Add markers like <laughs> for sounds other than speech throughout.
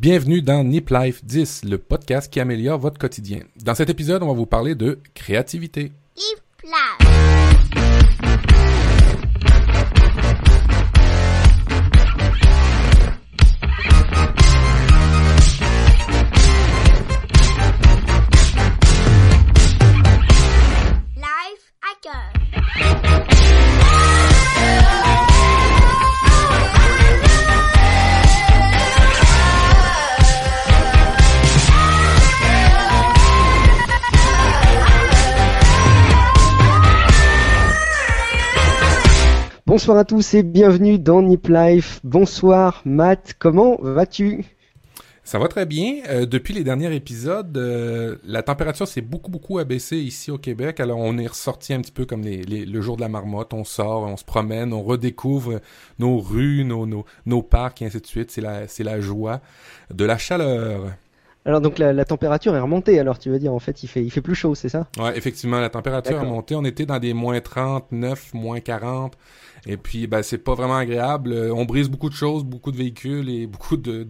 Bienvenue dans Nip Life 10, le podcast qui améliore votre quotidien. Dans cet épisode, on va vous parler de créativité. Bonsoir à tous et bienvenue dans Nip Life. Bonsoir Matt, comment vas-tu? Ça va très bien. Euh, depuis les derniers épisodes, euh, la température s'est beaucoup, beaucoup abaissée ici au Québec. Alors, on est ressorti un petit peu comme les, les- le jour de la marmotte. On sort, on se promène, on redécouvre nos rues, nos, nos, nos parcs et ainsi de suite. C'est la, c'est la joie de la chaleur. Alors donc la, la température est remontée, alors tu veux dire en fait il fait, il fait plus chaud, c'est ça? Ouais, effectivement, la température a D'accord. monté. On était dans des moins 39, moins 40. Et puis, ben, c'est pas vraiment agréable. Euh, On brise beaucoup de choses, beaucoup de véhicules et beaucoup de,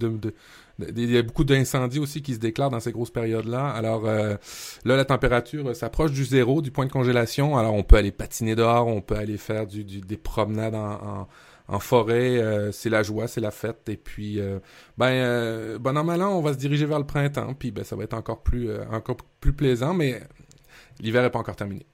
beaucoup d'incendies aussi qui se déclarent dans ces grosses périodes-là. Alors euh, là, la température euh, s'approche du zéro, du point de congélation. Alors on peut aller patiner dehors, on peut aller faire du, des promenades en, forêt. c'est la joie, c'est la fête. Et puis, ben, bon on va se diriger vers le printemps. Puis ben, ça va être encore plus, encore plus plaisant, mais l'hiver est pas encore terminé.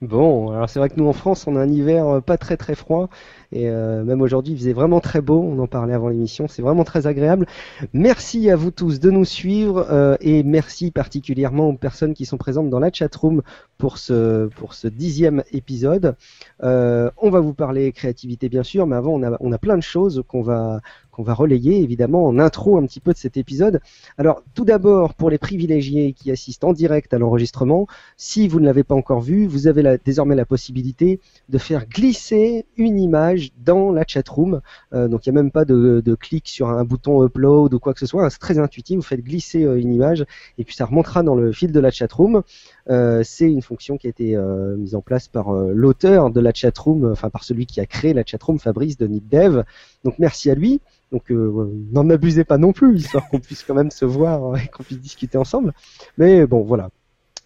Bon, alors c'est vrai que nous en France on a un hiver euh, pas très très froid et euh, même aujourd'hui il faisait vraiment très beau, on en parlait avant l'émission, c'est vraiment très agréable. Merci à vous tous de nous suivre euh, et merci particulièrement aux personnes qui sont présentes dans la chatroom pour ce, pour ce dixième épisode. On va vous parler créativité bien sûr, mais avant on a, on a plein de choses qu'on va, qu'on va relayer évidemment en intro un petit peu de cet épisode. Alors tout d'abord pour les privilégiés qui assistent en direct à l'enregistrement, si vous ne l'avez pas encore vu, vous avez désormais la possibilité de faire glisser une image dans la chatroom. Euh, donc il n'y a même pas de, clic sur un bouton upload ou quoi que ce soit. C'est très intuitif. Vous faites glisser euh, une image et puis ça remontera dans le fil de la chatroom. Euh, C'est une fonction qui a été euh, mise en place par euh, l'auteur de la chatroom, enfin par celui qui a créé la chatroom, Fabrice de NipDev. Donc merci à lui. Donc euh, n'en abusez pas non plus, histoire qu'on puisse quand même se voir et qu'on puisse discuter ensemble. Mais bon, voilà.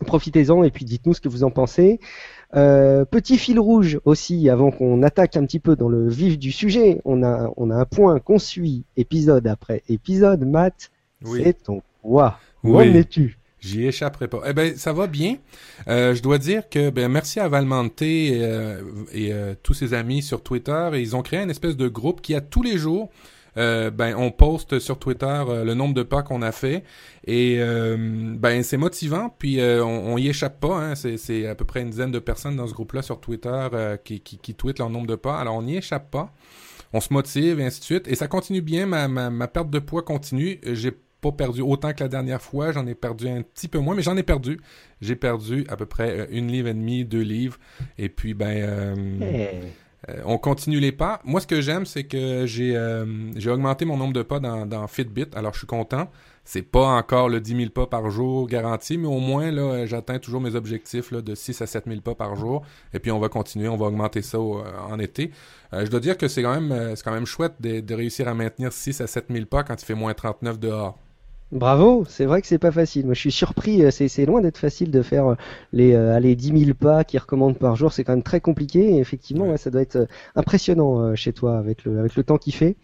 Profitez-en et puis dites-nous ce que vous en pensez. Euh, petit fil rouge aussi, avant qu'on attaque un petit peu dans le vif du sujet, on a, on a un point qu'on suit épisode après épisode. Matt, c'est ton quoi Où Oui. en es-tu? J'y échapperai pas. Eh ben, ça va bien. Euh, je dois dire que ben merci à Valmante et, euh, et, euh, tous ses amis sur Twitter. Et ils ont créé une espèce de groupe qui a tous les jours. Euh, ben on poste sur Twitter euh, le nombre de pas qu'on a fait. Et euh, ben c'est motivant puis on, y échappe pas hein. c'est à peu près une dizaine de personnes dans ce groupe là sur Twitter qui, qui tweetent leur nombre de pas. Alors on n'y échappe pas. On se motive et ainsi de suite. Et ça continue bien. Ma ma, perte de poids continue. J'ai pas perdu autant que la dernière fois, j'en ai perdu un petit peu moins, mais j'en ai perdu. J'ai perdu à peu près une livre et demie, deux livres, et puis ben euh, on continue les pas. Moi, ce que j'aime, c'est que j'ai euh, augmenté mon nombre de pas dans, dans Fitbit, alors je suis content. C'est pas encore le 10 000 pas par jour garanti, mais au moins là, euh, j'atteins toujours mes objectifs là, de 6 à 7 000 pas par jour. Et puis on va continuer, on va augmenter ça euh, en été. Je dois dire que c'est quand même quand même chouette de, de réussir à maintenir 6 à 7 000 pas quand il fait moins 39 dehors. Bravo, c'est vrai que c'est pas facile. Moi, je suis surpris. euh, C'est loin d'être facile de faire euh, les euh, allez, 10 000 pas qu'ils recommandent par jour. C'est quand même très compliqué. Et effectivement, Ouais. ouais, ça doit être euh, impressionnant euh, chez toi avec le avec le temps qu'il fait.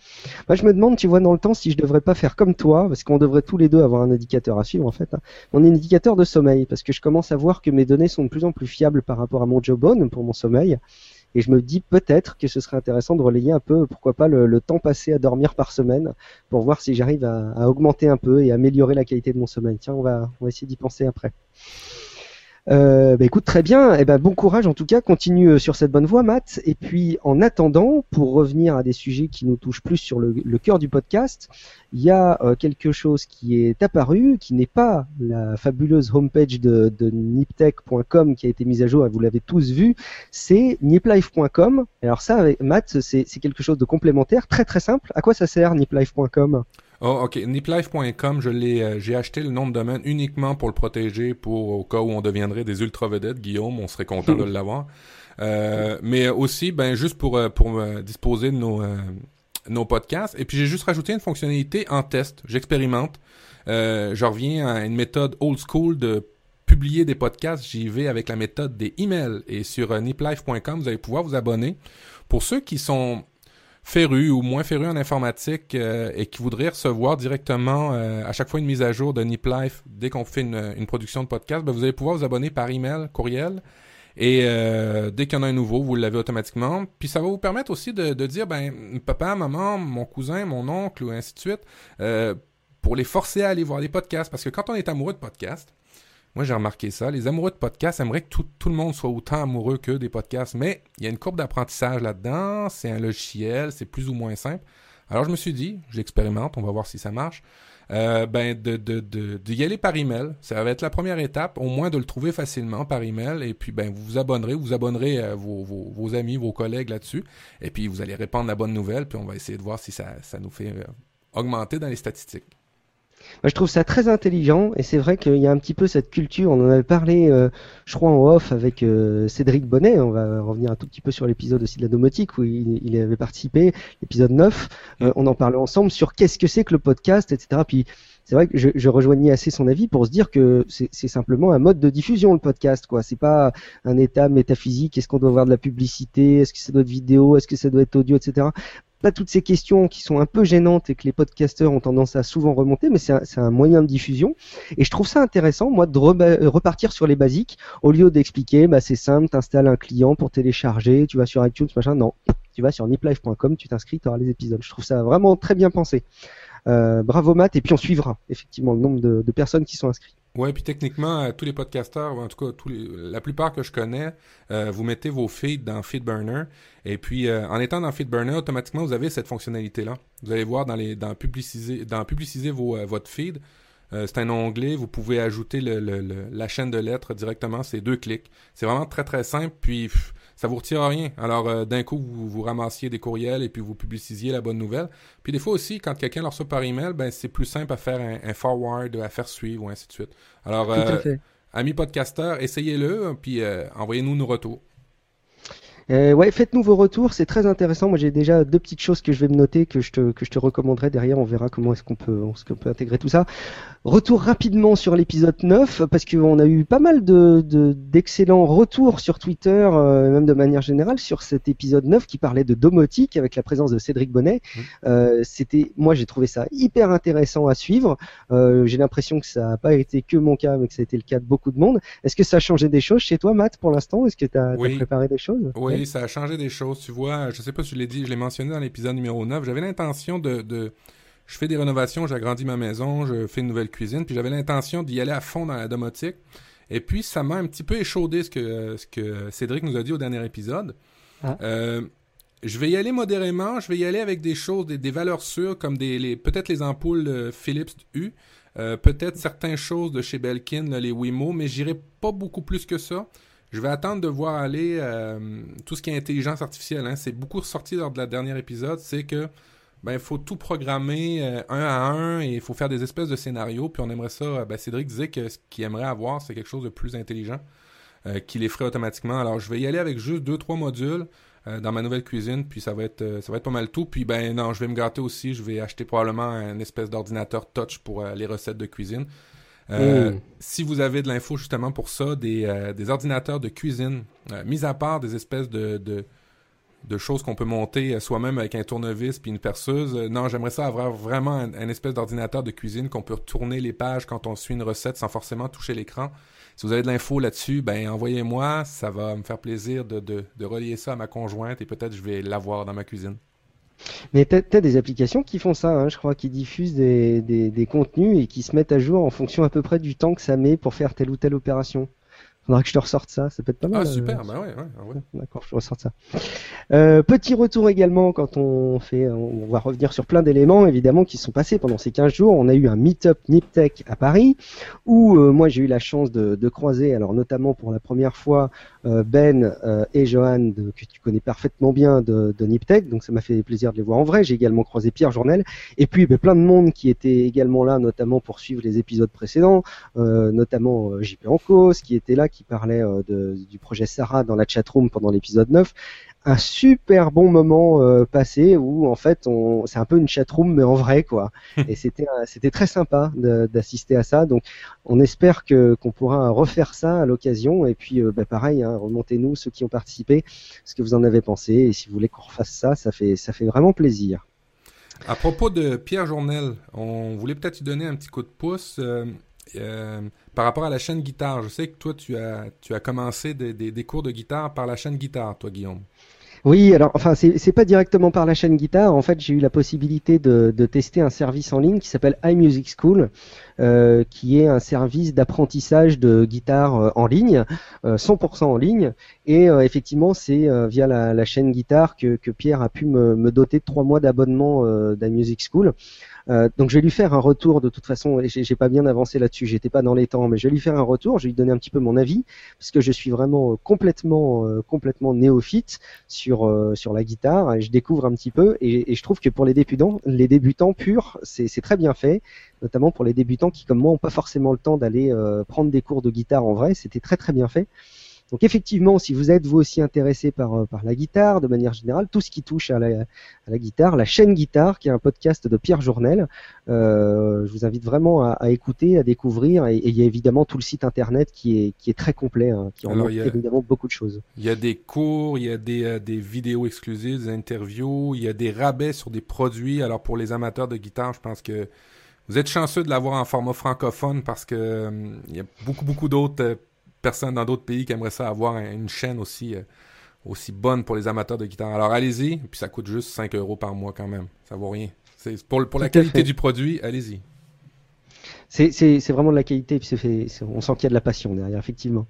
Moi, je me demande, tu vois, dans le temps, si je devrais pas faire comme toi, parce qu'on devrait tous les deux avoir un indicateur à suivre en fait. hein. On est un indicateur de sommeil, parce que je commence à voir que mes données sont de plus en plus fiables par rapport à mon Jawbone pour mon sommeil. Et je me dis peut-être que ce serait intéressant de relayer un peu, pourquoi pas, le, temps passé à dormir par semaine pour voir si j'arrive à, augmenter un peu et améliorer la qualité de mon sommeil. Tiens, va, on va essayer d'y penser après. Euh, bah écoute, très bien. Eh ben, bon courage en tout cas. Continue euh, sur cette bonne voie, Matt. Et puis, en attendant, pour revenir à des sujets qui nous touchent plus sur le, le cœur du podcast, il y a euh, quelque chose qui est apparu, qui n'est pas la fabuleuse homepage de, de niptech.com qui a été mise à jour et vous l'avez tous vu. C'est niplife.com. Alors ça, Matt, c'est c'est quelque chose de complémentaire, très très simple. À quoi ça sert niplife.com Oh, ok. Niplife.com, je l'ai, euh, j'ai acheté le nom de domaine uniquement pour le protéger, pour au cas où on deviendrait des ultra vedettes. Guillaume, on serait content de <laughs> l'avoir. Euh, mais aussi, ben juste pour euh, pour disposer de nos euh, nos podcasts. Et puis j'ai juste rajouté une fonctionnalité en test. J'expérimente. Euh, je reviens à une méthode old school de publier des podcasts. J'y vais avec la méthode des emails. Et sur niplife.com, vous allez pouvoir vous abonner. Pour ceux qui sont férus ou moins férus en informatique euh, et qui voudraient recevoir directement euh, à chaque fois une mise à jour de NipLife dès qu'on fait une, production de podcast, ben, vous allez pouvoir vous abonner par email, courriel. Et euh, dès qu'il y en a un nouveau, vous l'avez automatiquement. Puis ça va vous permettre aussi de, dire, ben, papa, maman, mon cousin, mon oncle, ou ainsi de suite, pour les forcer à aller voir des podcasts. Parce que quand on est amoureux de podcasts, moi, j'ai remarqué ça. Les amoureux de podcasts aimeraient que tout, le monde soit autant amoureux que des podcasts, mais il y a une courbe d'apprentissage là-dedans. C'est un logiciel, c'est plus ou moins simple. Alors, je me suis dit, j'expérimente, on va voir si ça marche. Euh, ben, de, aller par email. Ça va être la première étape, au moins de le trouver facilement par email. Et puis, ben, vous vous abonnerez, vous abonnerez vos, vos, vos, amis, vos collègues là-dessus. Et puis, vous allez répandre la bonne nouvelle. Puis, on va essayer de voir si ça, ça nous fait euh, augmenter dans les statistiques. Moi, je trouve ça très intelligent et c'est vrai qu'il y a un petit peu cette culture. On en avait parlé, euh, je crois, en off avec euh, Cédric Bonnet. On va revenir un tout petit peu sur l'épisode aussi de la domotique où il, avait participé, l'épisode 9. Euh, on en parlait ensemble sur qu'est-ce que c'est que le podcast, etc. Puis c'est vrai que je, je, rejoignais assez son avis pour se dire que c'est simplement un mode de diffusion le podcast quoi. C'est pas un état métaphysique. Est-ce qu'on doit avoir de la publicité? Est-ce que ça doit être vidéo? Est-ce que ça doit être audio, etc pas toutes ces questions qui sont un peu gênantes et que les podcasteurs ont tendance à souvent remonter, mais c'est un, moyen de diffusion. Et je trouve ça intéressant, moi, de repartir sur les basiques au lieu d'expliquer, bah, c'est simple, t'installes un client pour télécharger, tu vas sur iTunes, machin. Non, tu vas sur niplife.com, tu t'inscris, tu auras les épisodes. Je trouve ça vraiment très bien pensé. Euh, bravo Matt, et puis on suivra effectivement le nombre de personnes qui sont inscrites. Ouais, puis techniquement, euh, tous les podcasteurs, en tout cas la plupart que je connais, euh, vous mettez vos feeds dans FeedBurner. Et puis, euh, en étant dans FeedBurner, automatiquement, vous avez cette fonctionnalité-là. Vous allez voir dans les dans publiciser dans publiciser vos, euh, votre feed. C'est un onglet, vous pouvez ajouter le, la chaîne de lettres directement, c'est deux clics. C'est vraiment très très simple, puis ça vous retire rien. Alors euh, d'un coup, vous, vous ramassiez des courriels et puis vous publicisiez la bonne nouvelle. Puis des fois aussi, quand quelqu'un leur reçoit par email, ben c'est plus simple à faire un, un, forward, à faire suivre ou ainsi de suite. Alors, euh, amis podcasteurs, essayez-le, puis euh, envoyez-nous nos retours. Euh, ouais, faites-nous vos retours, c'est très intéressant. Moi, j'ai déjà deux petites choses que je vais me noter que je te que je te recommanderai derrière. On verra comment est-ce qu'on peut qu'on peut intégrer tout ça. Retour rapidement sur l'épisode 9 parce qu'on a eu pas mal de d'excellents de, retours sur Twitter, euh, même de manière générale, sur cet épisode 9 qui parlait de domotique avec la présence de Cédric Bonnet. Mmh. Euh, C'était, moi, j'ai trouvé ça hyper intéressant à suivre. Euh, j'ai l'impression que ça n'a pas été que mon cas, mais que ça a été le cas de beaucoup de monde. Est-ce que ça a changé des choses chez toi, Matt, pour l'instant? Est-ce que tu as, oui. as, préparé des choses? Oui, oui, ça a changé des choses. Tu vois, je sais pas si je l'ai dit, je l'ai mentionné dans l'épisode numéro 9. J'avais l'intention de, de, je fais des rénovations, j'agrandis ma maison, je fais une nouvelle cuisine, puis j'avais l'intention d'y aller à fond dans la domotique. Et puis, ça m'a un petit peu échaudé ce que, ce que Cédric nous a dit au dernier épisode. Ah. Euh, je vais y aller modérément, je vais y aller avec des choses, des, des valeurs sûres, comme des, les, peut-être les ampoules Philips U, euh, peut-être certaines choses de chez Belkin, là, les Wimo, mais j'irai pas beaucoup plus que ça. Je vais attendre de voir aller euh, tout ce qui est intelligence artificielle. Hein. C'est beaucoup ressorti lors de la dernière épisode. C'est que ben il faut tout programmer euh, un à un et il faut faire des espèces de scénarios. Puis on aimerait ça. Ben Cédric disait que ce qu'il aimerait avoir, c'est quelque chose de plus intelligent euh, qui les ferait automatiquement. Alors je vais y aller avec juste deux trois modules euh, dans ma nouvelle cuisine. Puis ça va être ça va être pas mal tout. Puis ben non, je vais me gâter aussi. Je vais acheter probablement un espèce d'ordinateur touch pour les recettes de cuisine. Euh, mmh. Si vous avez de l'info justement pour ça, des, euh, des ordinateurs de cuisine, euh, mis à part des espèces de, de, de choses qu'on peut monter soi-même avec un tournevis puis une perceuse, non, j'aimerais ça avoir vraiment un, un espèce d'ordinateur de cuisine qu'on peut retourner les pages quand on suit une recette sans forcément toucher l'écran. Si vous avez de l'info là-dessus, ben envoyez-moi, ça va me faire plaisir de, de, de relier ça à ma conjointe et peut-être je vais l'avoir dans ma cuisine. Mais tu as, des applications qui font ça, hein, je crois, qui diffusent des, des, des, contenus et qui se mettent à jour en fonction à peu près du temps que ça met pour faire telle ou telle opération. Faudra que je te ressorte ça, ça peut être pas mal. Ah super, euh... bah ouais, ouais, ouais. D'accord, je ressorte ça. Euh, petit retour également quand on fait, on va revenir sur plein d'éléments évidemment qui sont passés pendant ces 15 jours. On a eu un meet-up Niptech à Paris où euh, moi j'ai eu la chance de, de, croiser, alors notamment pour la première fois Ben euh, et Johan que tu connais parfaitement bien de, de Niptech, donc ça m'a fait plaisir de les voir en vrai. J'ai également croisé Pierre Journel et puis ben, plein de monde qui était également là, notamment pour suivre les épisodes précédents, euh, notamment JP Ancos qui était là, qui parlait du projet Sarah dans la chatroom pendant l'épisode 9. Un super bon moment euh, passé où en fait on c'est un peu une chatroom mais en vrai quoi. <laughs> Et c'était c'était très sympa d'assister à ça. Donc on espère que qu'on pourra refaire ça à l'occasion. Et puis euh, bah, pareil hein, remontez-nous ceux qui ont participé ce que vous en avez pensé. Et si vous voulez qu'on refasse ça ça fait ça fait vraiment plaisir. À propos de Pierre Journel, on voulait peut-être lui donner un petit coup de pouce euh, euh, par rapport à la chaîne guitare. Je sais que toi, tu as, tu as commencé des, des, des cours de guitare par la chaîne guitare, toi, Guillaume. Oui, alors enfin c'est pas directement par la chaîne guitare. En fait, j'ai eu la possibilité de, tester un service en ligne qui s'appelle iMusic School, euh, qui est un service d'apprentissage de guitare euh, en ligne, euh, 100% en ligne. Et euh, effectivement, c'est via la, chaîne guitare que, Pierre a pu me, me doter de trois mois d'abonnement d'iMusic School. Euh, donc je vais lui faire un retour de toute façon. J'ai pas bien avancé là-dessus, j'étais pas dans les temps, mais je vais lui faire un retour. Je vais lui donner un petit peu mon avis parce que je suis vraiment euh, complètement euh, complètement néophyte sur sur la guitare et je découvre un petit peu et, et je trouve que pour les débutants les débutants purs c'est très bien fait notamment pour les débutants qui comme moi ont pas forcément le temps d'aller prendre des cours de guitare en vrai c'était très très bien fait donc effectivement si vous êtes vous aussi intéressé par euh, par la guitare de manière générale tout ce qui touche à la, à la guitare la chaîne guitare qui est un podcast de Pierre Journel euh, je vous invite vraiment à, à écouter à découvrir et, et il y a évidemment tout le site internet qui est qui est très complet hein, qui en a- évidemment beaucoup de choses Il y a des cours, il y a des, euh, des vidéos exclusives, des interviews, il y a des rabais sur des produits. Alors pour les amateurs de guitare, je pense que vous êtes chanceux de l'avoir en format francophone parce que euh, il y a beaucoup beaucoup d'autres personnes dans d'autres pays qui aimeraient ça avoir un- une chaîne aussi euh, aussi bonne pour les amateurs de guitare. Alors allez-y, puis ça coûte juste 5 euros par mois quand même. Ça vaut rien. C'est pour, la qualité fait. du produit, allez-y. C'est, vraiment de la qualité, puis fait, on sent qu'il y a de la passion derrière, effectivement.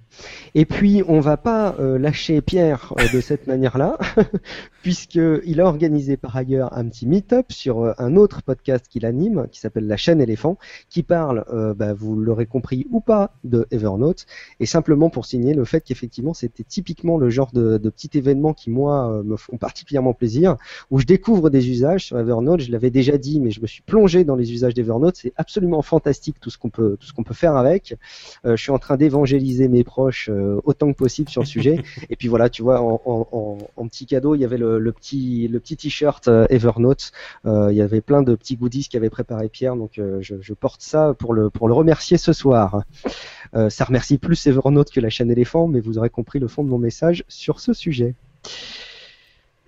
Et puis, on va pas euh, lâcher Pierre euh, de cette <laughs> manière-là, <laughs> puisqu'il a organisé par ailleurs un petit meet-up sur euh, un autre podcast qu'il anime, qui s'appelle La chaîne éléphant, qui parle, euh, bah, vous l'aurez compris ou pas, de Evernote, et simplement pour signer le fait qu'effectivement, c'était typiquement le genre de, de petit événement qui, moi, euh, me font particulièrement plaisir, où je découvre des usages sur Evernote, je l'avais déjà dit, mais je me suis plongé dans les usages d'Evernote, c'est absolument fantastique tout ce qu'on peut, tout ce qu'on peut faire avec. Euh, je suis en train d'évangéliser mes proches euh, autant que possible sur le sujet. <laughs> Et puis voilà, tu vois, en, en, en, en petit cadeau, il y avait le, le petit, le petit t-shirt euh, Evernote. Il y avait plein de petits goodies qu'avait préparé Pierre, donc je, je porte ça pour le, pour le remercier ce soir. Ça remercie plus Evernote que la chaîne éléphant, mais vous aurez compris le fond de mon message sur ce sujet.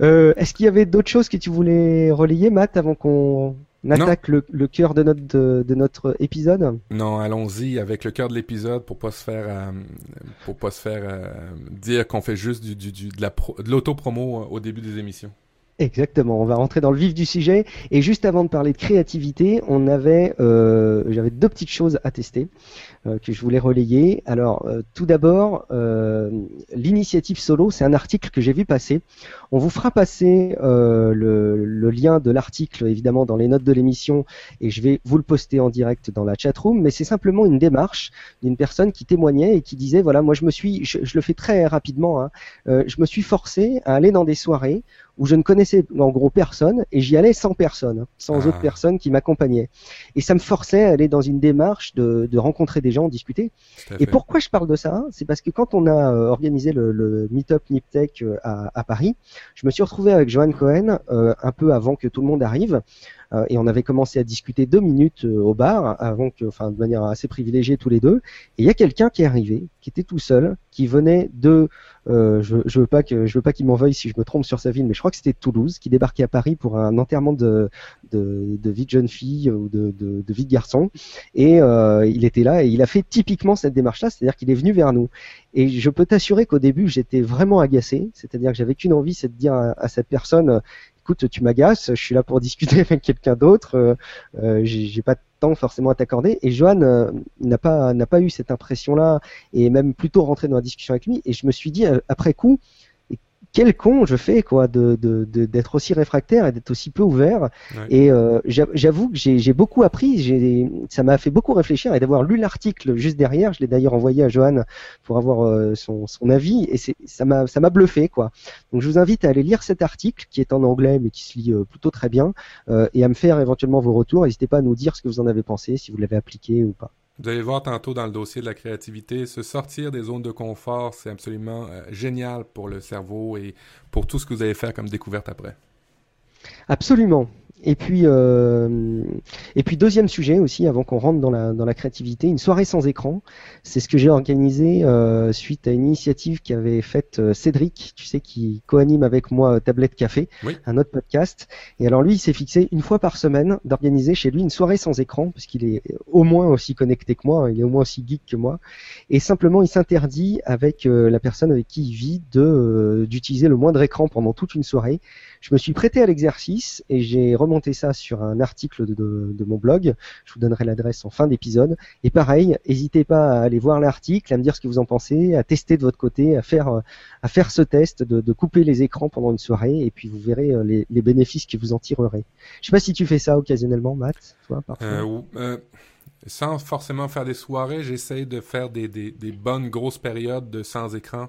Euh, Est-ce qu'il y avait d'autres choses que tu voulais relayer, Matt, avant qu'on attaque le, le cœur de notre, de, de notre épisode Non, allons-y avec le cœur de l'épisode pour pas se faire euh, pour pas se faire euh, dire qu'on fait juste du, du, du- de la pro- de l'auto-promo euh, au début des émissions. Exactement, on va rentrer dans le vif du sujet. Et juste avant de parler de créativité, on avait, euh, j'avais deux petites choses à tester euh, que je voulais relayer. Alors, euh, tout d'abord, euh, l'initiative solo, c'est un article que j'ai vu passer. On vous fera passer euh, le, le lien de l'article évidemment dans les notes de l'émission et je vais vous le poster en direct dans la chatroom. Mais c'est simplement une démarche d'une personne qui témoignait et qui disait voilà, moi je me suis, je, je le fais très rapidement, hein, euh, je me suis forcé à aller dans des soirées où je ne connaissais en gros personne et j'y allais sans personne, hein, sans Ah. autres personnes qui m'accompagnaient. Et ça me forçait à aller dans une démarche de, de rencontrer des gens, discuter. Et pourquoi je parle de ça C'est parce que quand on a euh, organisé le, le Meetup Niptech euh, à, à Paris, je me suis retrouvé avec Johan Cohen euh, un peu avant que tout le monde arrive. Euh, et on avait commencé à discuter deux minutes euh, au bar, avant que, enfin, de manière assez privilégiée tous les deux. Et il y a quelqu'un qui est arrivé, qui était tout seul, qui venait de, euh, je, je veux pas que, je veux pas qu'il m'en veuille si je me trompe sur sa ville, mais je crois que c'était Toulouse, qui débarquait à Paris pour un enterrement de, de, de vie de jeune fille ou de, de, de vie de garçon. Et euh, il était là et il a fait typiquement cette démarche-là, c'est-à-dire qu'il est venu vers nous. Et je peux t'assurer qu'au début, j'étais vraiment agacé, c'est-à-dire que j'avais qu'une envie, c'est de dire à, cette personne, écoute, tu m'agaces, je suis là pour <laughs> discuter avec quelqu'un d'autre, euh, euh, j'ai pas de temps forcément à t'accorder. Et Johan euh, n'a pas n'a pas eu cette impression-là et même plutôt rentré dans la discussion avec lui. Et je me suis dit euh, après coup, quel con je fais quoi de de- de- d'être aussi réfractaire et d'être aussi peu ouvert. Ouais. Et euh, j'a- j'avoue que j'ai j'ai beaucoup appris. J'ai ça m'a fait beaucoup réfléchir et d'avoir lu l'article juste derrière. Je l'ai d'ailleurs envoyé à Johan pour avoir euh, son, son avis et c'est ça m'a ça m'a bluffé quoi. Donc je vous invite à aller lire cet article qui est en anglais mais qui se lit euh, plutôt très bien euh, et à me faire éventuellement vos retours. N'hésitez pas à nous dire ce que vous en avez pensé, si vous l'avez appliqué ou pas. Vous allez voir tantôt dans le dossier de la créativité, se sortir des zones de confort, c'est absolument euh, génial pour le cerveau et pour tout ce que vous allez faire comme découverte après. Absolument. Et puis, euh, et puis deuxième sujet aussi, avant qu'on rentre dans la, dans la créativité, une soirée sans écran. C'est ce que j'ai organisé euh, suite à une initiative qu'avait faite euh, Cédric, tu sais, qui co-anime avec moi euh, Tablette Café, Oui. un autre podcast. Et alors lui, il s'est fixé une fois par semaine d'organiser chez lui une soirée sans écran, parce qu'il est au moins aussi connecté que moi, il est au moins aussi geek que moi. Et simplement, il s'interdit avec euh, la personne avec qui il vit de d'utiliser le moindre écran pendant toute une soirée. Je me suis prêté à l'exercice et j'ai remonté ça sur un article de, mon blog. Je vous donnerai l'adresse en fin d'épisode. Et pareil, n'hésitez pas à aller voir l'article, à me dire ce que vous en pensez, à tester de votre côté, à faire, à faire ce test de, couper les écrans pendant une soirée et puis vous verrez euh, les, bénéfices que vous en tirerez. Je sais pas si tu fais ça occasionnellement, Matt, toi, parfois. Euh, euh, sans forcément faire des soirées, j'essaye de faire des, des, des bonnes grosses périodes de sans écran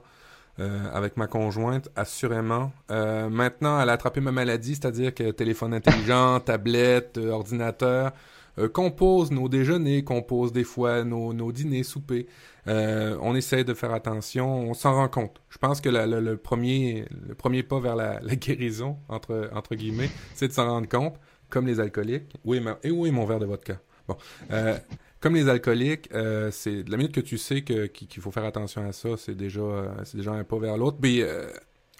euh, avec ma conjointe, assurément. Euh, maintenant, elle a attrapé ma maladie, c'est-à-dire que téléphone intelligent, <laughs> tablette, euh, ordinateur, euh, compose nos déjeuners, compose des fois nos, nos dîners, soupers. Euh, on essaye de faire attention, on s'en rend compte. Je pense que le, premier, le premier pas vers la, <laughs> la guérison, entre, entre guillemets, c'est de s'en rendre compte, comme les alcooliques. Oui, ma- et oui, mon verre de vodka. Bon. Euh, comme les alcooliques, euh, c'est de la minute que tu sais que qu'il faut faire attention à ça, c'est déjà euh, c'est déjà un pas vers l'autre. Puis euh,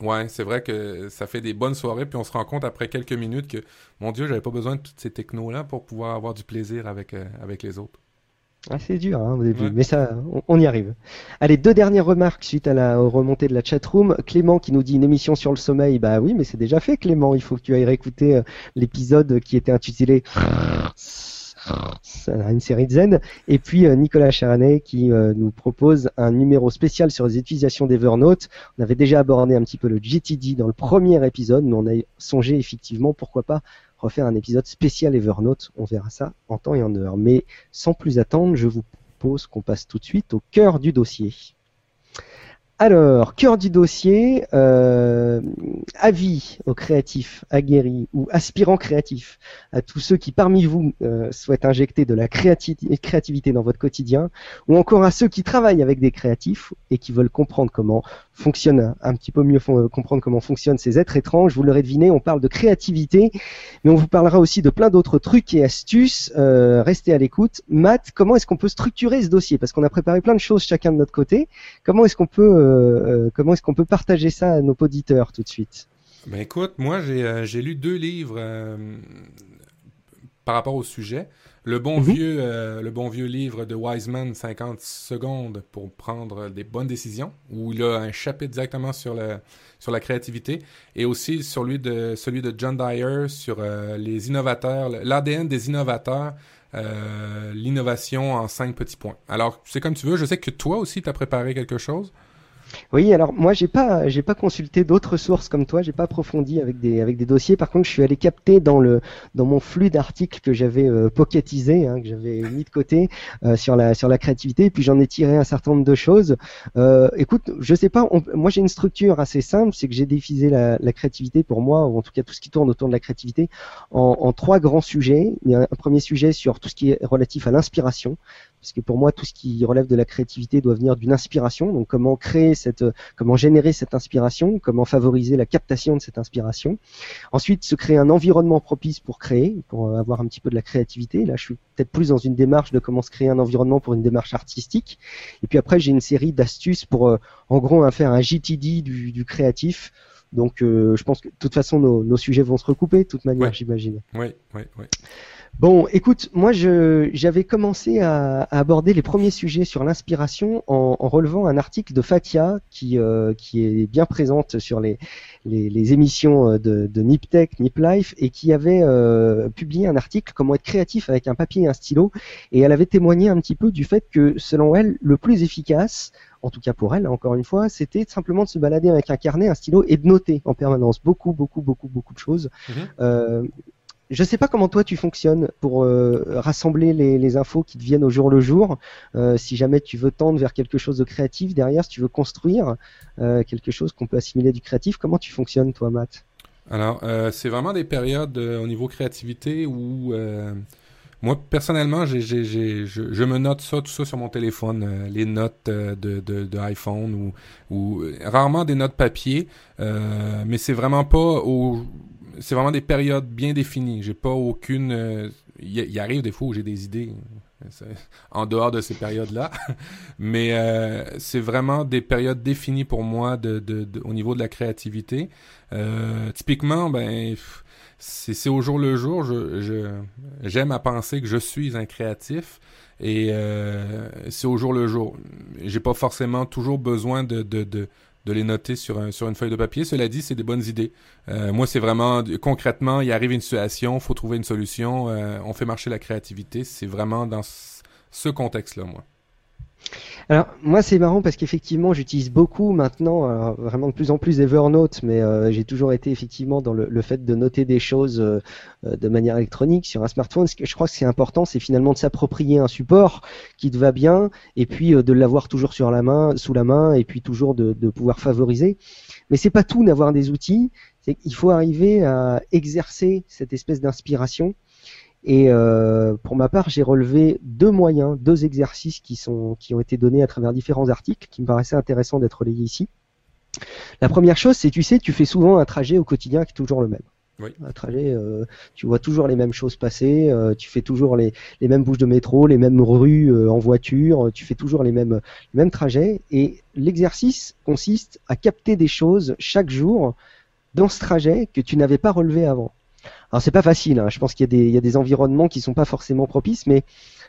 ouais, c'est vrai que ça fait des bonnes soirées, puis on se rend compte après quelques minutes que mon Dieu, j'avais pas besoin de toutes ces technos là pour pouvoir avoir du plaisir avec euh, avec les autres. Ah, c'est dur hein, au début, Ouais. mais ça, on, on y arrive. Allez, deux dernières remarques suite à la remontée de la chatroom. Clément qui nous dit une émission sur le sommeil. Bah oui, mais c'est déjà fait, Clément. Il faut que tu ailles réécouter euh, l'épisode qui était intitulé une série de zen. Et puis euh, Nicolas Charanet qui euh, nous propose un numéro spécial sur les utilisations d'Evernote. On avait déjà abordé un petit peu le GTD dans le premier épisode, mais on a songé effectivement, pourquoi pas refaire un épisode spécial Evernote. On verra ça en temps et en heure. Mais sans plus attendre, je vous propose qu'on passe tout de suite au cœur du dossier. Alors, cœur du dossier, euh, avis aux créatifs, aguerris ou aspirants créatifs, à tous ceux qui parmi vous euh, souhaitent injecter de la créati- créativité dans votre quotidien, ou encore à ceux qui travaillent avec des créatifs et qui veulent comprendre comment fonctionne, un petit peu mieux fon- comprendre comment fonctionnent ces êtres étranges. Vous l'aurez deviné, on parle de créativité, mais on vous parlera aussi de plein d'autres trucs et astuces. Euh, restez à l'écoute. Matt, comment est-ce qu'on peut structurer ce dossier? Parce qu'on a préparé plein de choses chacun de notre côté. Comment est-ce qu'on peut, euh, euh, comment est-ce qu'on peut partager ça à nos auditeurs tout de suite? Ben écoute, moi j'ai euh, lu deux livres par rapport au sujet. Le bon Mhm. vieux euh, le bon vieux livre de Wiseman 50 secondes pour prendre des bonnes décisions où il a un chapitre directement sur le sur la créativité et aussi sur lui de celui de John Dyer sur euh, les innovateurs, l'ADN des innovateurs. euh, l'innovation en cinq petits points. Alors, c'est comme tu veux. Je sais que toi aussi, tu as préparé quelque chose. Oui, alors moi j'ai pas j'ai pas consulté d'autres sources comme toi, j'ai pas approfondi avec des avec des dossiers. Par contre, je suis allé capter dans le dans mon flux d'articles que j'avais euh, pocketisé, hein, que j'avais mis de côté euh, sur la sur la créativité. Et puis j'en ai tiré un certain nombre de choses. Euh, écoute, je sais pas. moi j'ai une structure assez simple, c'est que j'ai divisé la, la créativité pour moi, ou en tout cas tout ce qui tourne autour de la créativité, en, en trois grands sujets. Il y a un premier sujet sur tout ce qui est relatif à l'inspiration parce que pour moi tout ce qui relève de la créativité doit venir d'une inspiration. Donc comment créer cette, comment générer cette inspiration, comment favoriser la captation de cette inspiration. Ensuite, se créer un environnement propice pour créer, pour euh, avoir un petit peu de la créativité. Là, je suis peut-être plus dans une démarche de comment se créer un environnement pour une démarche artistique. Et puis après, j'ai une série d'astuces pour, euh, en gros, hein, faire un JTD du, du créatif. Donc, euh, je pense que de toute façon, nos, nos sujets vont se recouper, de toute manière, Ouais. j'imagine. Oui, oui, oui. Bon, écoute, moi je j'avais commencé à, à aborder les premiers sujets sur l'inspiration en, en relevant un article de Fatia qui euh, qui est bien présente sur les les, les émissions euh, de, de Niptech, Nip Life et qui avait euh, publié un article comment être créatif avec un papier et un stylo et elle avait témoigné un petit peu du fait que selon elle le plus efficace en tout cas pour elle, encore une fois, c'était simplement de se balader avec un carnet, un stylo et de noter en permanence beaucoup, beaucoup, beaucoup, beaucoup de choses. Mhm. Euh, je sais pas comment toi tu fonctionnes pour euh, rassembler les, infos qui te viennent au jour le jour. Euh, si jamais tu veux tendre vers quelque chose de créatif derrière, si tu veux construire euh, quelque chose qu'on peut assimiler du créatif, comment tu fonctionnes toi, Matt? Alors, euh, c'est vraiment des périodes euh, au niveau créativité où euh, moi personnellement, je, me note ça, tout ça sur mon téléphone, euh, les notes euh, de, iPhone ou, euh, rarement des notes papier, mais c'est vraiment pas au, c'est vraiment des périodes bien définies. J'ai pas aucune, il y, arrive des fois où j'ai des idées <laughs> en dehors de ces périodes-là, <laughs> mais c'est vraiment des périodes définies pour moi au niveau de la créativité. typiquement, ben c'est au jour le jour. J'aime à penser que je suis un créatif et euh, c'est au jour le jour. J'ai pas forcément toujours besoin de, de les noter sur, un, sur une feuille de papier. Cela dit, c'est des bonnes idées. Euh, moi, c'est vraiment concrètement, il arrive une situation, faut trouver une solution, euh, on fait marcher la créativité. C'est vraiment dans ce contexte-là, moi. Alors moi c'est marrant parce qu'effectivement j'utilise beaucoup maintenant, vraiment de plus en plus Evernote, mais euh, j'ai toujours été effectivement dans le, fait de noter des choses euh, euh, de manière électronique sur un smartphone. Je crois que c'est important, c'est finalement de s'approprier un support qui te va bien et puis de l'avoir toujours sur la main, sous la main et puis toujours de, de pouvoir favoriser. Mais c'est pas tout d'avoir des outils, c'est qu'il faut arriver à exercer cette espèce d'inspiration et euh, pour ma part, j'ai relevé deux moyens, deux exercices qui, sont, qui ont été donnés à travers différents articles, qui me paraissaient intéressants d'être relayés ici. La première chose, c'est, tu sais, tu fais souvent un trajet au quotidien qui est toujours le même. Oui. Un trajet, euh, tu vois toujours les mêmes choses passer, euh, tu fais toujours les, les, mêmes bouches de métro, les mêmes rues euh, en voiture, tu fais toujours les mêmes, les mêmes trajets. Et l'exercice consiste à capter des choses chaque jour dans ce trajet que tu n'avais pas relevé avant. Alors c'est pas facile, hein. je pense qu'il y, a des environnements qui sont pas forcément propices, mais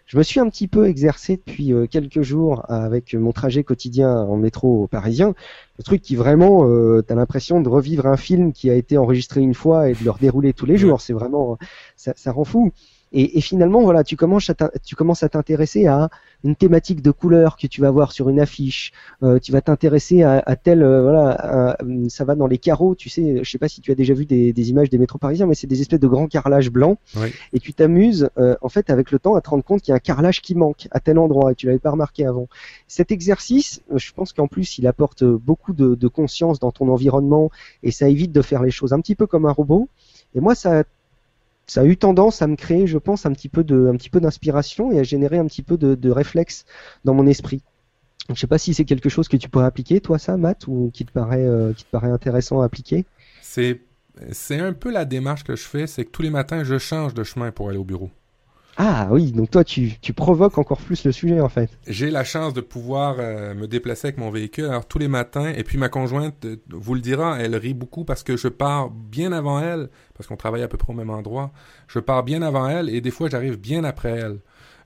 je me suis un petit peu exercé depuis euh, quelques jours avec mon trajet quotidien en métro parisien. Le truc qui vraiment, euh, tu as l'impression de revivre un film qui a été enregistré une fois et de le redérouler tous les jours. C'est vraiment, ça, ça rend fou. Et, et, finalement, voilà, tu commences à tu commences à t'intéresser à une thématique de couleur que tu vas voir sur une affiche. Euh, tu vas t'intéresser à, à tel, euh, voilà, ça va dans les carreaux. Tu sais, je sais pas si tu as déjà vu des, des images des métros parisiens, mais c'est des espèces de grands carrelages blancs. Oui. Et tu t'amuses, euh, en fait, avec le temps, à te rendre compte qu'il y a un carrelage qui manque à tel endroit et tu l'avais pas remarqué avant. Cet exercice, euh, je pense qu'en plus, il apporte beaucoup de, de conscience dans ton environnement et ça évite de faire les choses un petit peu comme un robot. Et moi, ça ça a eu tendance à me créer, je pense, un petit peu d'inspiration et à générer un petit peu de, de réflexe dans mon esprit. Je sais pas si c'est quelque chose que tu pourrais appliquer, toi, ça, Matt, ou qui te paraît, euh, qui te paraît intéressant à appliquer? C'est, c'est un peu la démarche que je fais, c'est que tous les matins, je change de chemin pour aller au bureau. Ah oui, donc toi tu, tu provoques encore plus le sujet en fait. J'ai la chance de pouvoir euh, me déplacer avec mon véhicule alors tous les matins et puis ma conjointe euh, vous le dira, elle rit beaucoup parce que je pars bien avant elle parce qu'on travaille à peu près au même endroit. Je pars bien avant elle et des fois j'arrive bien après elle.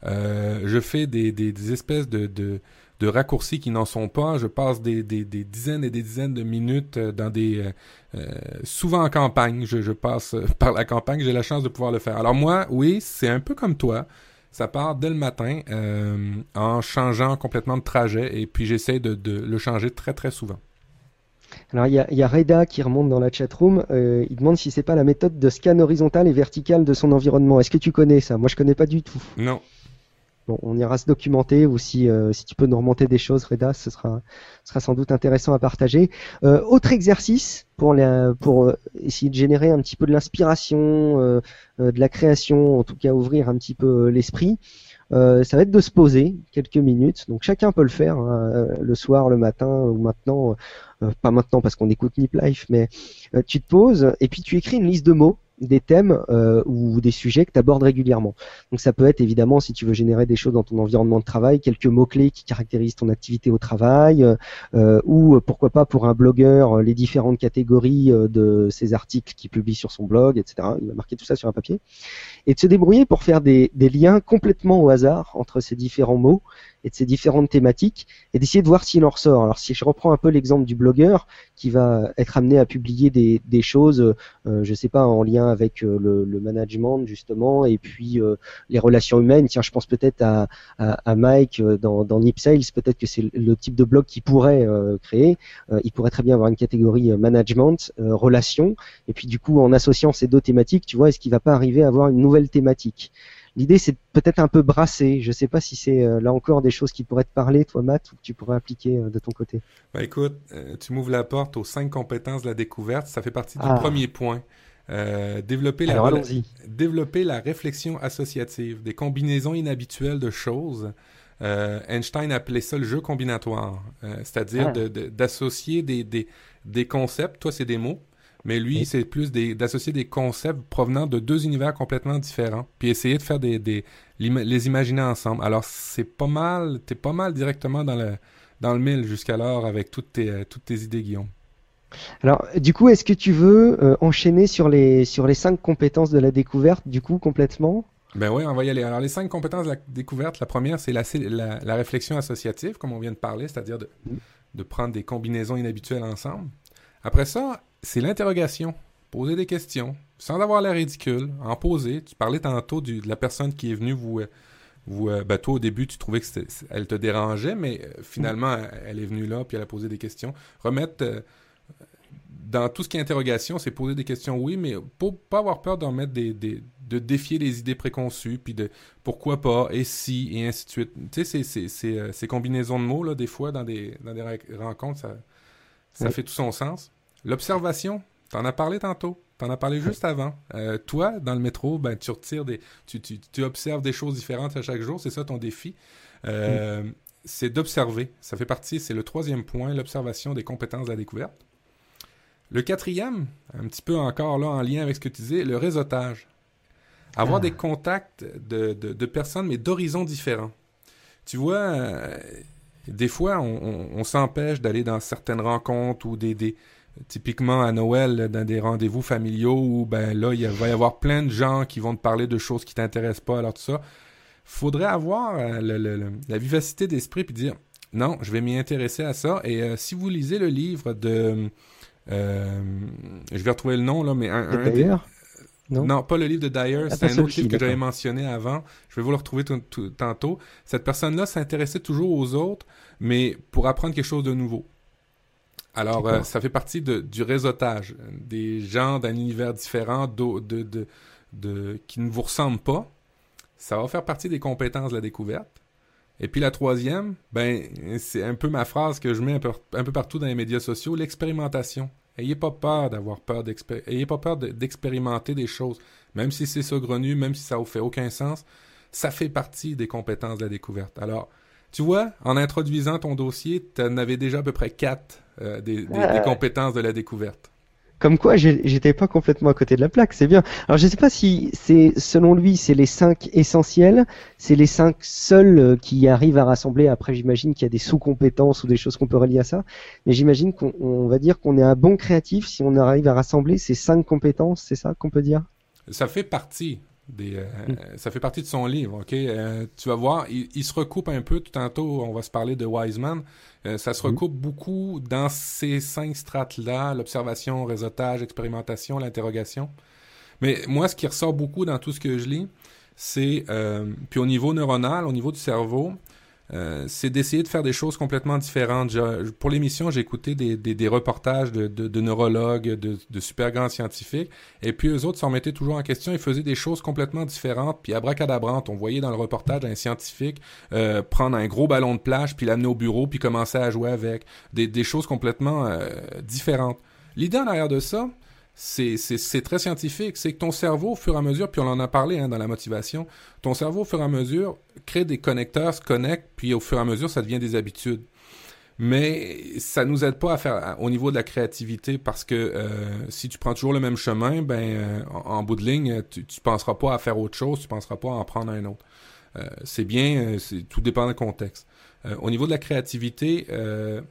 Euh, je fais des, des, espèces de de raccourcis qui n'en sont pas. Je passe des, des, des, dizaines et des dizaines de minutes euh, dans des... Euh, euh, souvent en campagne, je, je passe par la campagne, j'ai la chance de pouvoir le faire. Alors moi, oui, c'est un peu comme toi. Ça part dès le matin euh, en changeant complètement de trajet et puis j'essaie de, de le changer très très souvent. Alors il y a, y a, Reda qui remonte dans la chatroom. Euh, il demande si c'est pas la méthode de scan horizontal et vertical de son environnement. Est-ce que tu connais ça? Moi je connais pas du tout. Non. Bon, on ira se documenter ou si, euh, si tu peux nous remonter des choses, Reda, ce sera, sera sans doute intéressant à partager. Euh, autre exercice pour, la, pour euh, essayer de générer un petit peu de l'inspiration, de la création, en tout cas ouvrir un petit peu l'esprit. ça va être de se poser quelques minutes. Donc chacun peut le faire hein, le soir, le matin ou maintenant. pas maintenant parce qu'on écoute Nip Life, mais tu te poses et puis tu écris une liste de mots des thèmes euh, ou des sujets que tu abordes régulièrement. Donc ça peut être évidemment, si tu veux générer des choses dans ton environnement de travail, quelques mots-clés qui caractérisent ton activité au travail, euh, ou pourquoi pas pour un blogueur, les différentes catégories euh, de ces articles qu'il publie sur son blog, etc. Il va marquer tout ça sur un papier. Et de se débrouiller pour faire des liens complètement au hasard entre ces différents mots et de ces différentes thématiques et d'essayer de voir s'il en ressort. Alors si je reprends un peu l'exemple du blogueur qui va être amené à publier des, des choses, euh, je sais pas, en lien avec euh, le, le, management justement et puis euh, les relations humaines. Tiens, je pense peut-être à, à, à, Mike euh, dans, dans Nip Sales, peut-être que c'est le type de blog qu'il pourrait euh, créer. il pourrait très bien avoir une catégorie management, relations, et puis du coup en associant ces deux thématiques, tu vois, est-ce qu'il va pas arriver à avoir une nouvelle thématique? L'idée, c'est peut-être un peu brasser. Je ne sais pas si c'est euh, là encore des choses qui pourraient te parler, toi, Matt, ou que tu pourrais appliquer euh, de ton côté. Bah, écoute, euh, tu m'ouvres la porte aux cinq compétences de la découverte. Ça fait partie du ah. premier point. Euh, développer, la, Alors développer la réflexion associative, des combinaisons inhabituelles de choses. Euh, Einstein appelait ça le jeu combinatoire, euh, c'est-à-dire Ah. de- de- d'associer des, des, des concepts, toi c'est des mots, mais lui Oui. c'est plus d'associer des concepts provenant de deux univers complètement différents, puis essayer de faire des, des l'ima- les imaginer ensemble. Alors c'est pas mal, t'es pas mal directement dans le dans le mille jusqu'alors avec toutes tes euh, toutes tes idées Guillaume. Alors, du coup, est-ce que tu veux euh, enchaîner sur les sur les cinq compétences de la découverte, du coup, complètement? Ben oui, on va y aller. Alors, les cinq compétences de la découverte, la première, c'est la, la, la réflexion associative, comme on vient de parler, c'est-à-dire de, de prendre des combinaisons inhabituelles ensemble. Après ça, c'est l'interrogation. Poser des questions, sans avoir l'air ridicule, en poser. Tu parlais tantôt de la personne qui est venue vous... euh, vous euh, ben, toi, au début, tu trouvais que elle te dérangeait, mais euh, finalement, elle est venue là, puis elle a posé des questions. Remettre... dans tout ce qui est interrogation, c'est poser des questions, oui, mais pour pas avoir peur d'en mettre des, de défier les idées préconçues, puis de pourquoi pas, et si, et ainsi de suite. Tu sais, ces combinaisons de mots, là, des fois, dans des, dans des rencontres, ça, ça Oui. fait tout son sens. L'observation, t'en as parlé tantôt, t'en as parlé juste avant. Euh, toi, dans le métro, ben, tu retires des, tu, tu, tu observes des choses différentes à chaque jour, c'est ça ton défi. Euh, C'est d'observer. Ça fait partie, c'est le troisième point, l'observation des compétences de la découverte. Le quatrième, un petit peu encore là en lien avec ce que tu disais, le réseautage. Avoir Ah. des contacts de, de- de personnes, mais d'horizons différents. Tu vois, euh, des fois, on, on- on s'empêche d'aller dans certaines rencontres ou des, des- typiquement à Noël, dans des rendez-vous familiaux où ben là, il va y avoir plein de gens qui vont te parler de choses qui t'intéressent pas. Alors tout ça, faudrait avoir euh, le- le- le- la vivacité d'esprit puis dire non, je vais m'y intéresser à ça. Et euh, si vous lisez le livre de euh, je vais retrouver le nom là, mais un, un des- D'ailleurs, non? non, pas le livre de Dyer, Ah, c'est un autre livre que j'avais mentionné avant. Je vais vous le retrouver tantôt. Cette personne-là s'intéressait toujours aux autres, mais pour apprendre quelque chose de nouveau. Alors, euh, ça fait partie de- du réseautage. Des gens d'un univers différent, de, de, de- qui ne vous ressemblent pas. Ça va faire partie des compétences de la découverte. Et puis la troisième, ben, c'est un peu ma phrase que je mets un peu, un peu partout dans les médias sociaux, l'expérimentation. Ayez pas peur d'avoir peur d'expé- ayez pas peur de- d'expérimenter des choses, même si c'est saugrenu, même si ça vous fait aucun sens, ça fait partie des compétences de la découverte. Alors, tu vois, en introduisant ton dossier, tu en avais déjà à peu près quatre euh, des, des- des Ouais. compétences de la découverte. Comme quoi, j'étais pas complètement à côté de la plaque, c'est bien. Alors, je sais pas si c'est, selon lui, c'est les cinq essentiels, c'est les cinq seuls euh, qui arrivent à rassembler. Après, j'imagine qu'il y a des sous-compétences ou des choses qu'on peut relier à ça. Mais j'imagine qu'on on va dire qu'on est un bon créatif si on arrive à rassembler ces cinq compétences, c'est ça qu'on peut dire? Ça fait partie des, euh, Mm. ça fait partie de son livre, ok? Euh, tu vas voir, il, il se recoupe un peu. Tout tantôt, on va se parler de Wiseman. Euh, ça se Mm. recoupe beaucoup dans ces cinq strates-là l'observation, réseautage, expérimentation, l'interrogation. Mais moi, ce qui ressort beaucoup dans tout ce que je lis, c'est euh, puis au niveau neuronal, au niveau du cerveau, euh, c'est d'essayer de faire des choses complètement différentes. Pour l'émission, j'ai écouté des, des, des reportages de, de, de neurologues, de, de super grands scientifiques, et puis eux autres s'en remettaient toujours en question. Ils faisaient des choses complètement différentes, puis abracadabrantes. On voyait dans le reportage un scientifique euh, prendre un gros ballon de plage, puis l'amener au bureau, puis commencer à jouer avec. Des, des choses complètement euh, différentes. L'idée en arrière de ça, c'est très scientifique. C'est que ton cerveau, au fur et à mesure, puis on en a parlé hein, dans la motivation, ton cerveau, au fur et à mesure, crée des connecteurs, se connecte, puis au fur et à mesure, ça devient des habitudes. Mais ça nous aide pas à faire au niveau de la créativité parce que euh, si tu prends toujours le même chemin, ben euh, en, bout de ligne, tu, tu penseras pas à faire autre chose, tu penseras pas à en prendre un autre. Euh, c'est bien, euh, tout dépend du contexte. Euh, au niveau de la créativité, euh,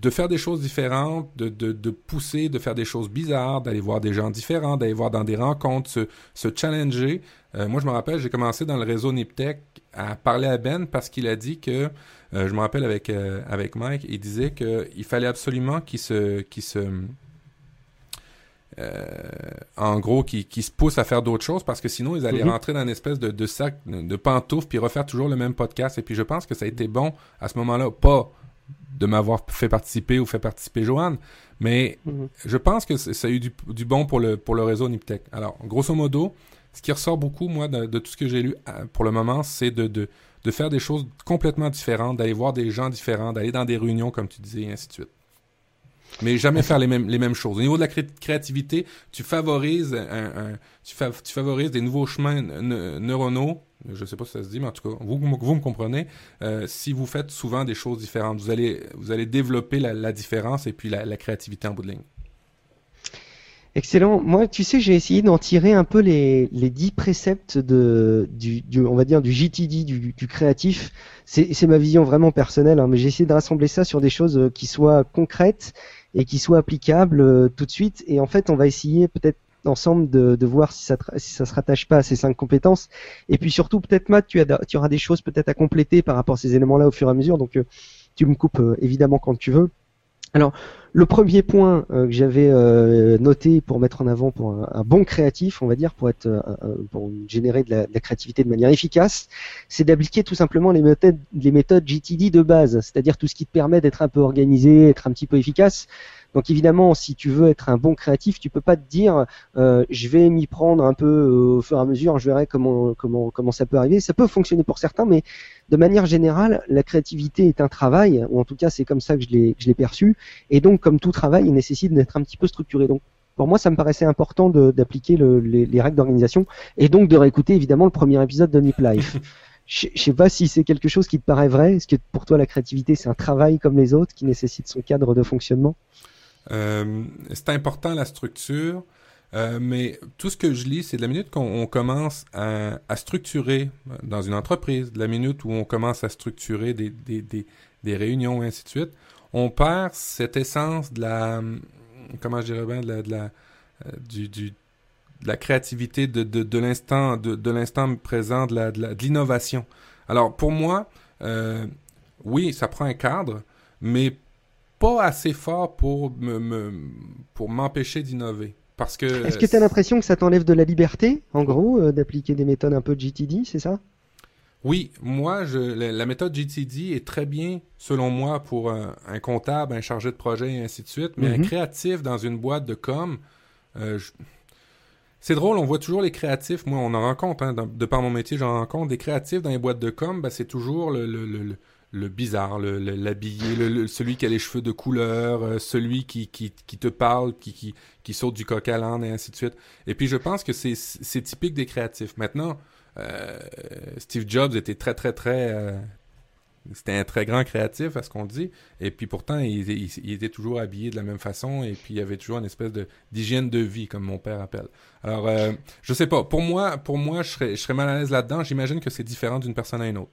de faire des choses différentes, de, de, de pousser, de faire des choses bizarres, d'aller voir des gens différents, d'aller voir dans des rencontres, se, se challenger. Euh, moi, je me rappelle, j'ai commencé dans le réseau Niptech à parler à Ben parce qu'il a dit que, euh, je me rappelle avec, euh, avec Mike, il disait qu'il fallait absolument qu'il se, qu'il se, en gros, qui, qui se poussent à faire d'autres choses parce que sinon ils allaient Mhm. rentrer dans une espèce de, de sac de pantoufles puis refaire toujours le même podcast. Et puis je pense que ça a été bon à ce moment-là, pas de m'avoir fait participer ou fait participer Joanne, mais Mhm. je pense que ça a eu du, du bon pour le, pour le réseau Niptech. Alors, grosso modo, ce qui ressort beaucoup, moi, de, de tout ce que j'ai lu euh, pour le moment, c'est de, de, de faire des choses complètement différentes, d'aller voir des gens différents, d'aller dans des réunions, comme tu disais, et ainsi de suite. Mais jamais faire les mêmes les mêmes choses. Au niveau de la créativité, tu favorises un, tu, tu, favorises des nouveaux chemins neuronaux. Je sais pas si ça se dit, mais en tout cas, vous, vous me comprenez. Euh, si vous faites souvent des choses différentes, vous allez vous allez développer la, différence et puis la, créativité en bout de ligne. Excellent. Moi, tu sais, j'ai essayé d'en tirer un peu les, les 10 préceptes de, du, du, on va dire, du JTD, du, du créatif. C'est ma vision vraiment personnelle, hein, mais j'ai essayé de rassembler ça sur des choses euh, qui soient concrètes et qui soient applicables euh, tout de suite. Et en fait, on va essayer peut-être ensemble de, de voir si ça, si ça se rattache pas à ces cinq compétences. Et puis surtout, peut-être Matt, tu, tu auras des choses peut-être à compléter par rapport à ces éléments-là au fur et à mesure. Donc, euh, tu me coupes évidemment quand tu veux. Alors, le premier point euh, que j'avais euh, noté pour mettre en avant pour un, bon créatif, on va dire, pour être euh, pour générer de la, créativité de manière efficace, c'est d'appliquer tout simplement les méthodes, les méthodes GTD de base, c'est-à-dire tout ce qui te permet d'être un peu organisé, être un petit peu efficace. Donc évidemment, si tu veux être un bon créatif, tu peux pas te dire euh, je vais m'y prendre un peu euh, au fur et à mesure, je verrai comment comment comment ça peut arriver. Ça peut fonctionner pour certains, mais de manière générale, la créativité est un travail, ou en tout cas c'est comme ça que je l'ai je l'ai perçu. Et donc comme tout travail, il nécessite d'être un petit peu structuré. Donc pour moi, ça me paraissait important d'appliquer les, les, règles d'organisation et donc de réécouter évidemment le premier épisode de Nip Life. <laughs> Je sais pas si c'est quelque chose qui te paraît vrai. Est-ce que pour toi la créativité c'est un travail comme les autres qui nécessite son cadre de fonctionnement? C'est important la structure, euh, mais tout ce que je lis, c'est de la minute qu'on commence à, structurer dans une entreprise, de la minute où on commence à structurer des, réunions et ainsi de suite, on perd cette essence de la, comment je dirais de la, euh, créativité, de, l'instant, présent, de, l'innovation. Alors pour moi, euh, oui, ça prend un cadre, mais pas assez fort pour me, pour m'empêcher d'innover. Parce que. Est-ce que tu as l'impression que ça t'enlève de la liberté, en gros, euh, d'appliquer des méthodes un peu GTD, c'est ça? Oui, moi, je, la, méthode GTD est très bien, selon moi, pour un, comptable, un chargé de projet et ainsi de suite, mais un mhm. créatif dans une boîte de com, euh, c'est drôle, on voit toujours les créatifs. Moi, on en rencontre, hein, de par mon métier, j'en rencontre des créatifs dans les boîtes de com. Ben, c'est toujours le, le, le, le bizarre, l'habillé, le, celui qui a les cheveux de couleur, euh, celui qui, qui, qui, te parle, qui, qui, qui saute du coq à l'âne et ainsi de suite. Et puis je pense que c'est typique des créatifs. Maintenant, euh, Steve Jobs était très très très euh, c'était un très grand créatif à ce qu'on dit. Et puis pourtant il, était toujours habillé de la même façon et puis il avait toujours une espèce de d'hygiène de vie comme mon père appelle. Alors je sais pas. Pour moi pour moi je serais mal à l'aise là-dedans. J'imagine que c'est différent d'une personne à une autre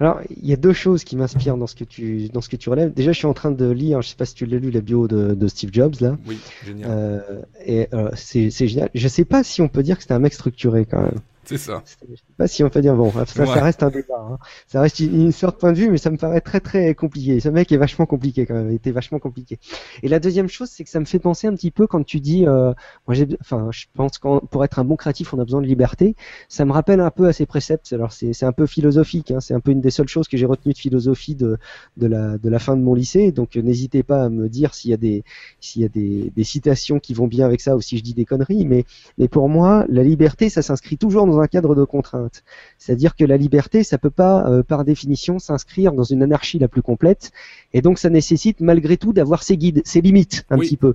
alors, il y a deux choses qui m'inspirent dans ce que tu dans ce que tu relèves. Déjà, je suis en train de lire, je sais pas si tu l'as lu, la bio de, de, Steve Jobs là. Oui, génial. Euh, et euh, c'est génial. Je sais pas si on peut dire que c'était un mec structuré quand même. C'est ça. Je sais pas si on peut dire bon, ça, ça reste un débat. Hein. Ça reste une sorte de point de vue, mais ça me paraît très très compliqué. Ce mec est vachement compliqué quand même. Il était vachement compliqué. Et la deuxième chose, c'est que ça me fait penser un petit peu quand tu dis, euh, moi j'ai, enfin, je pense que pour être un bon créatif, on a besoin de liberté. Ça me rappelle un peu à ces préceptes. Alors c'est c'est un peu philosophique. Hein. C'est un peu une des seules choses que j'ai retenues de philosophie de de la de la fin de mon lycée. Donc euh, n'hésitez pas à me dire s'il y a des s'il y a des, des citations qui vont bien avec ça ou si je dis des conneries. Mais mais pour moi, la liberté, ça s'inscrit toujours dans un cadre de contrainte. C'est-à-dire que la liberté, ça peut pas, euh, par définition, s'inscrire dans une anarchie la plus complète, et donc ça nécessite malgré tout d'avoir ses guides, ses limites un petit peu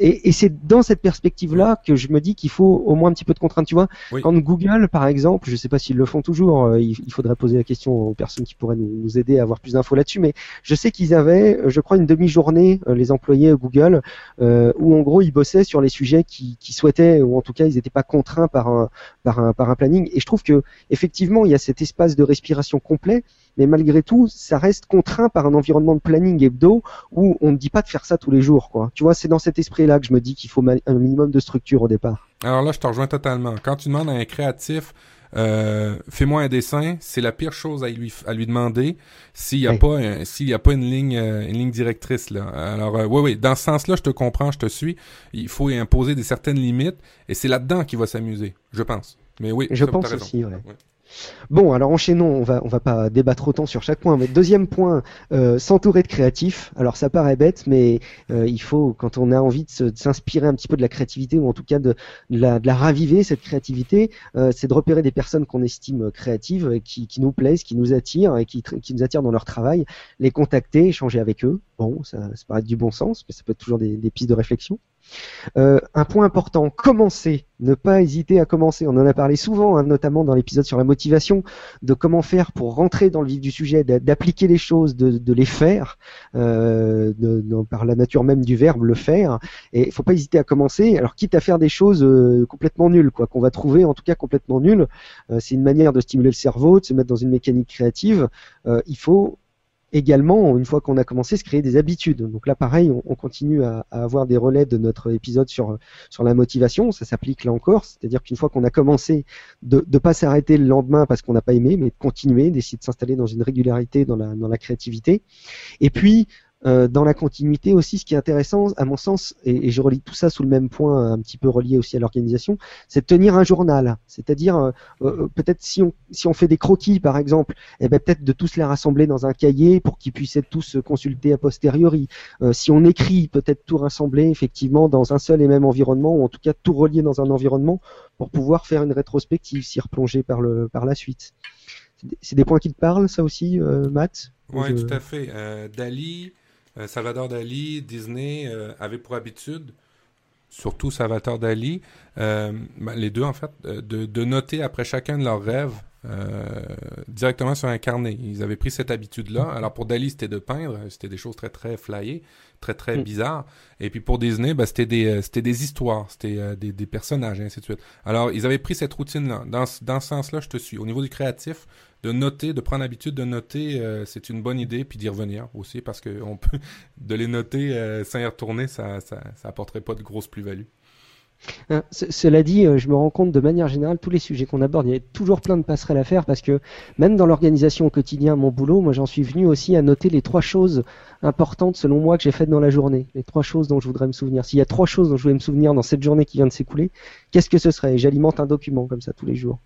et, et c'est dans cette perspective-là que je me dis qu'il faut au moins un petit peu de contrainte. Tu vois, quand Google, par exemple, je ne sais pas s'ils le font toujours, euh, il, faudrait poser la question aux personnes qui pourraient nous, nous aider à avoir plus d'infos là-dessus. Mais je sais qu'ils avaient, euh, je crois, une demi-journée, euh, les employés Google, où en gros ils bossaient sur les sujets qu'ils qui souhaitaient, ou en tout cas ils n'étaient pas contraints par un, par un, par un planning. Et je trouve que effectivement, il y a cet espace de respiration complet mais malgré tout, ça reste contraint par un environnement de planning hebdo où on ne dit pas de faire ça tous les jours, quoi. Tu vois, c'est dans cet esprit-là que je me dis qu'il faut un minimum de structure au départ. Alors là, je te rejoins totalement. Quand tu demandes à un créatif, euh, fais-moi un dessin, c'est la pire chose à lui à lui demander s'il n'y a pas s'il y a pas une ligne euh, une ligne directrice là. Alors euh, oui oui, dans ce sens-là, je te comprends, je te suis. Il faut imposer des certaines limites et c'est là-dedans qu'il va s'amuser, je pense. Mais oui, je pense aussi. Ouais. Bon, alors enchaînons, on va on va pas débattre autant sur chaque point, mais deuxième point, euh, s'entourer de créatifs. Alors ça paraît bête, mais euh, il faut, quand on a envie de s'inspirer un petit peu de la créativité, ou en tout cas de, la, raviver, cette créativité, euh, c'est de repérer des personnes qu'on estime créatives, qui, nous plaisent, qui nous attirent, et qui, nous attirent dans leur travail, les contacter, échanger avec eux. Bon, ça, ça paraît du bon sens, mais ça peut être toujours des, des pistes de réflexion. Euh, un point important, commencer. Ne pas hésiter à commencer. On en a parlé souvent, hein, notamment dans l'épisode sur la motivation, de comment faire pour rentrer dans le vif du sujet, d'a- d'appliquer les choses, de, les faire, euh, par la nature même du verbe, le faire. Et il faut pas hésiter à commencer. Alors, quitte à faire des choses euh, complètement nulles, quoi, qu'on va trouver en tout cas complètement nulles, c'est une manière de stimuler le cerveau, de se mettre dans une mécanique créative. Il faut également, une fois qu'on a commencé, se créer des habitudes. Donc là, pareil, on, on continue à, à avoir des relais de notre épisode sur sur la motivation. Ça s'applique là encore, c'est-à-dire qu'une fois qu'on a commencé, de ne pas s'arrêter le lendemain parce qu'on n'a pas aimé, mais de continuer, d'essayer de s'installer dans une régularité dans la dans la créativité. Et puis euh, dans la continuité aussi, ce qui est intéressant, à mon sens, et, et je relie tout ça sous le même point, un petit peu relié aussi à l'organisation, c'est de tenir un journal. C'est-à-dire, euh, euh, peut-être si on, si on fait des croquis, par exemple, eh ben, peut-être de tous les rassembler dans un cahier pour qu'ils puissent être tous consultés a posteriori. Euh, si on écrit, peut-être tout rassembler effectivement dans un seul et même environnement, ou en tout cas tout relier dans un environnement pour pouvoir faire une rétrospective, s'y replonger par, le, par la suite. C'est des- points qui te parlent, ça aussi, euh, Matt? Oui, Je- tout à fait. Euh, Dali, euh, Salvador Dali, Disney euh, avaient pour habitude, surtout Salvador Dali, euh, ben, les deux en fait, euh, de, de noter après chacun de leurs rêves euh, directement sur un carnet. Ils avaient pris cette habitude-là. Alors pour Dali, c'était de peindre, c'était des choses très très flyées, très très Mm. bizarres. Et puis pour Disney, ben, c'était des euh, c'était des histoires, c'était euh, des, des personnages et ainsi de suite. Alors ils avaient pris cette routine-là. Dans, dans ce sens-là, je te suis. Au niveau du créatif, de noter, de prendre l'habitude de noter, euh, c'est une bonne idée, puis d'y revenir aussi, parce que on peut <laughs> de les noter euh, sans y retourner, ça, ça, ça apporterait pas de grosse plus-value. Ce- Cela dit, euh, je me rends compte de manière générale, tous les sujets qu'on aborde, il y a toujours plein de passerelles à faire parce que même dans l'organisation au quotidien, mon boulot, moi j'en suis venu aussi à noter les trois choses importantes selon moi que j'ai faites dans la journée. Les trois choses dont je voudrais me souvenir. S'il y a trois choses dont je voulais me souvenir dans cette journée qui vient de s'écouler, qu'est-ce que ce serait? J'alimente un document comme ça tous les jours.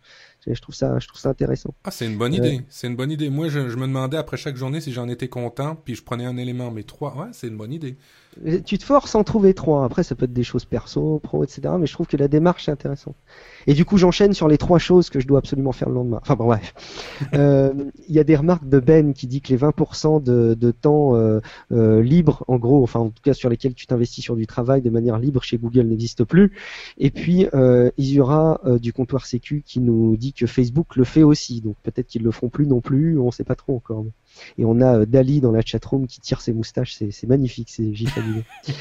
Je trouve ça, je trouve ça intéressant. Ah, c'est une bonne idée. C'est une bonne idée. Moi, je, je me demandais après chaque journée si j'en étais content, puis je prenais un élément, mais trois, ouais, c'est une bonne idée. Euh, Tu te forces à en trouver trois. Après, ça peut être des choses perso, pro, etc. Mais je trouve que la démarche est intéressante. Et du coup, j'enchaîne sur les trois choses que je dois absolument faire le lendemain. Enfin bon, bref. <laughs> Euh, Il y a des remarques de Ben qui dit que les 20% de, de temps euh, euh, libre, en gros, enfin en tout cas sur lesquels tu t'investis sur du travail de manière libre chez Google n'existe plus. Et puis, euh, Isura du comptoir Sécu qui nous dit que Facebook le fait aussi. Donc peut-être qu'ils le feront plus non plus, on sait pas trop encore. Et on a euh, Dali dans la chatroom qui tire ses moustaches, c'est magnifique, c'est fabuleux. <laughs>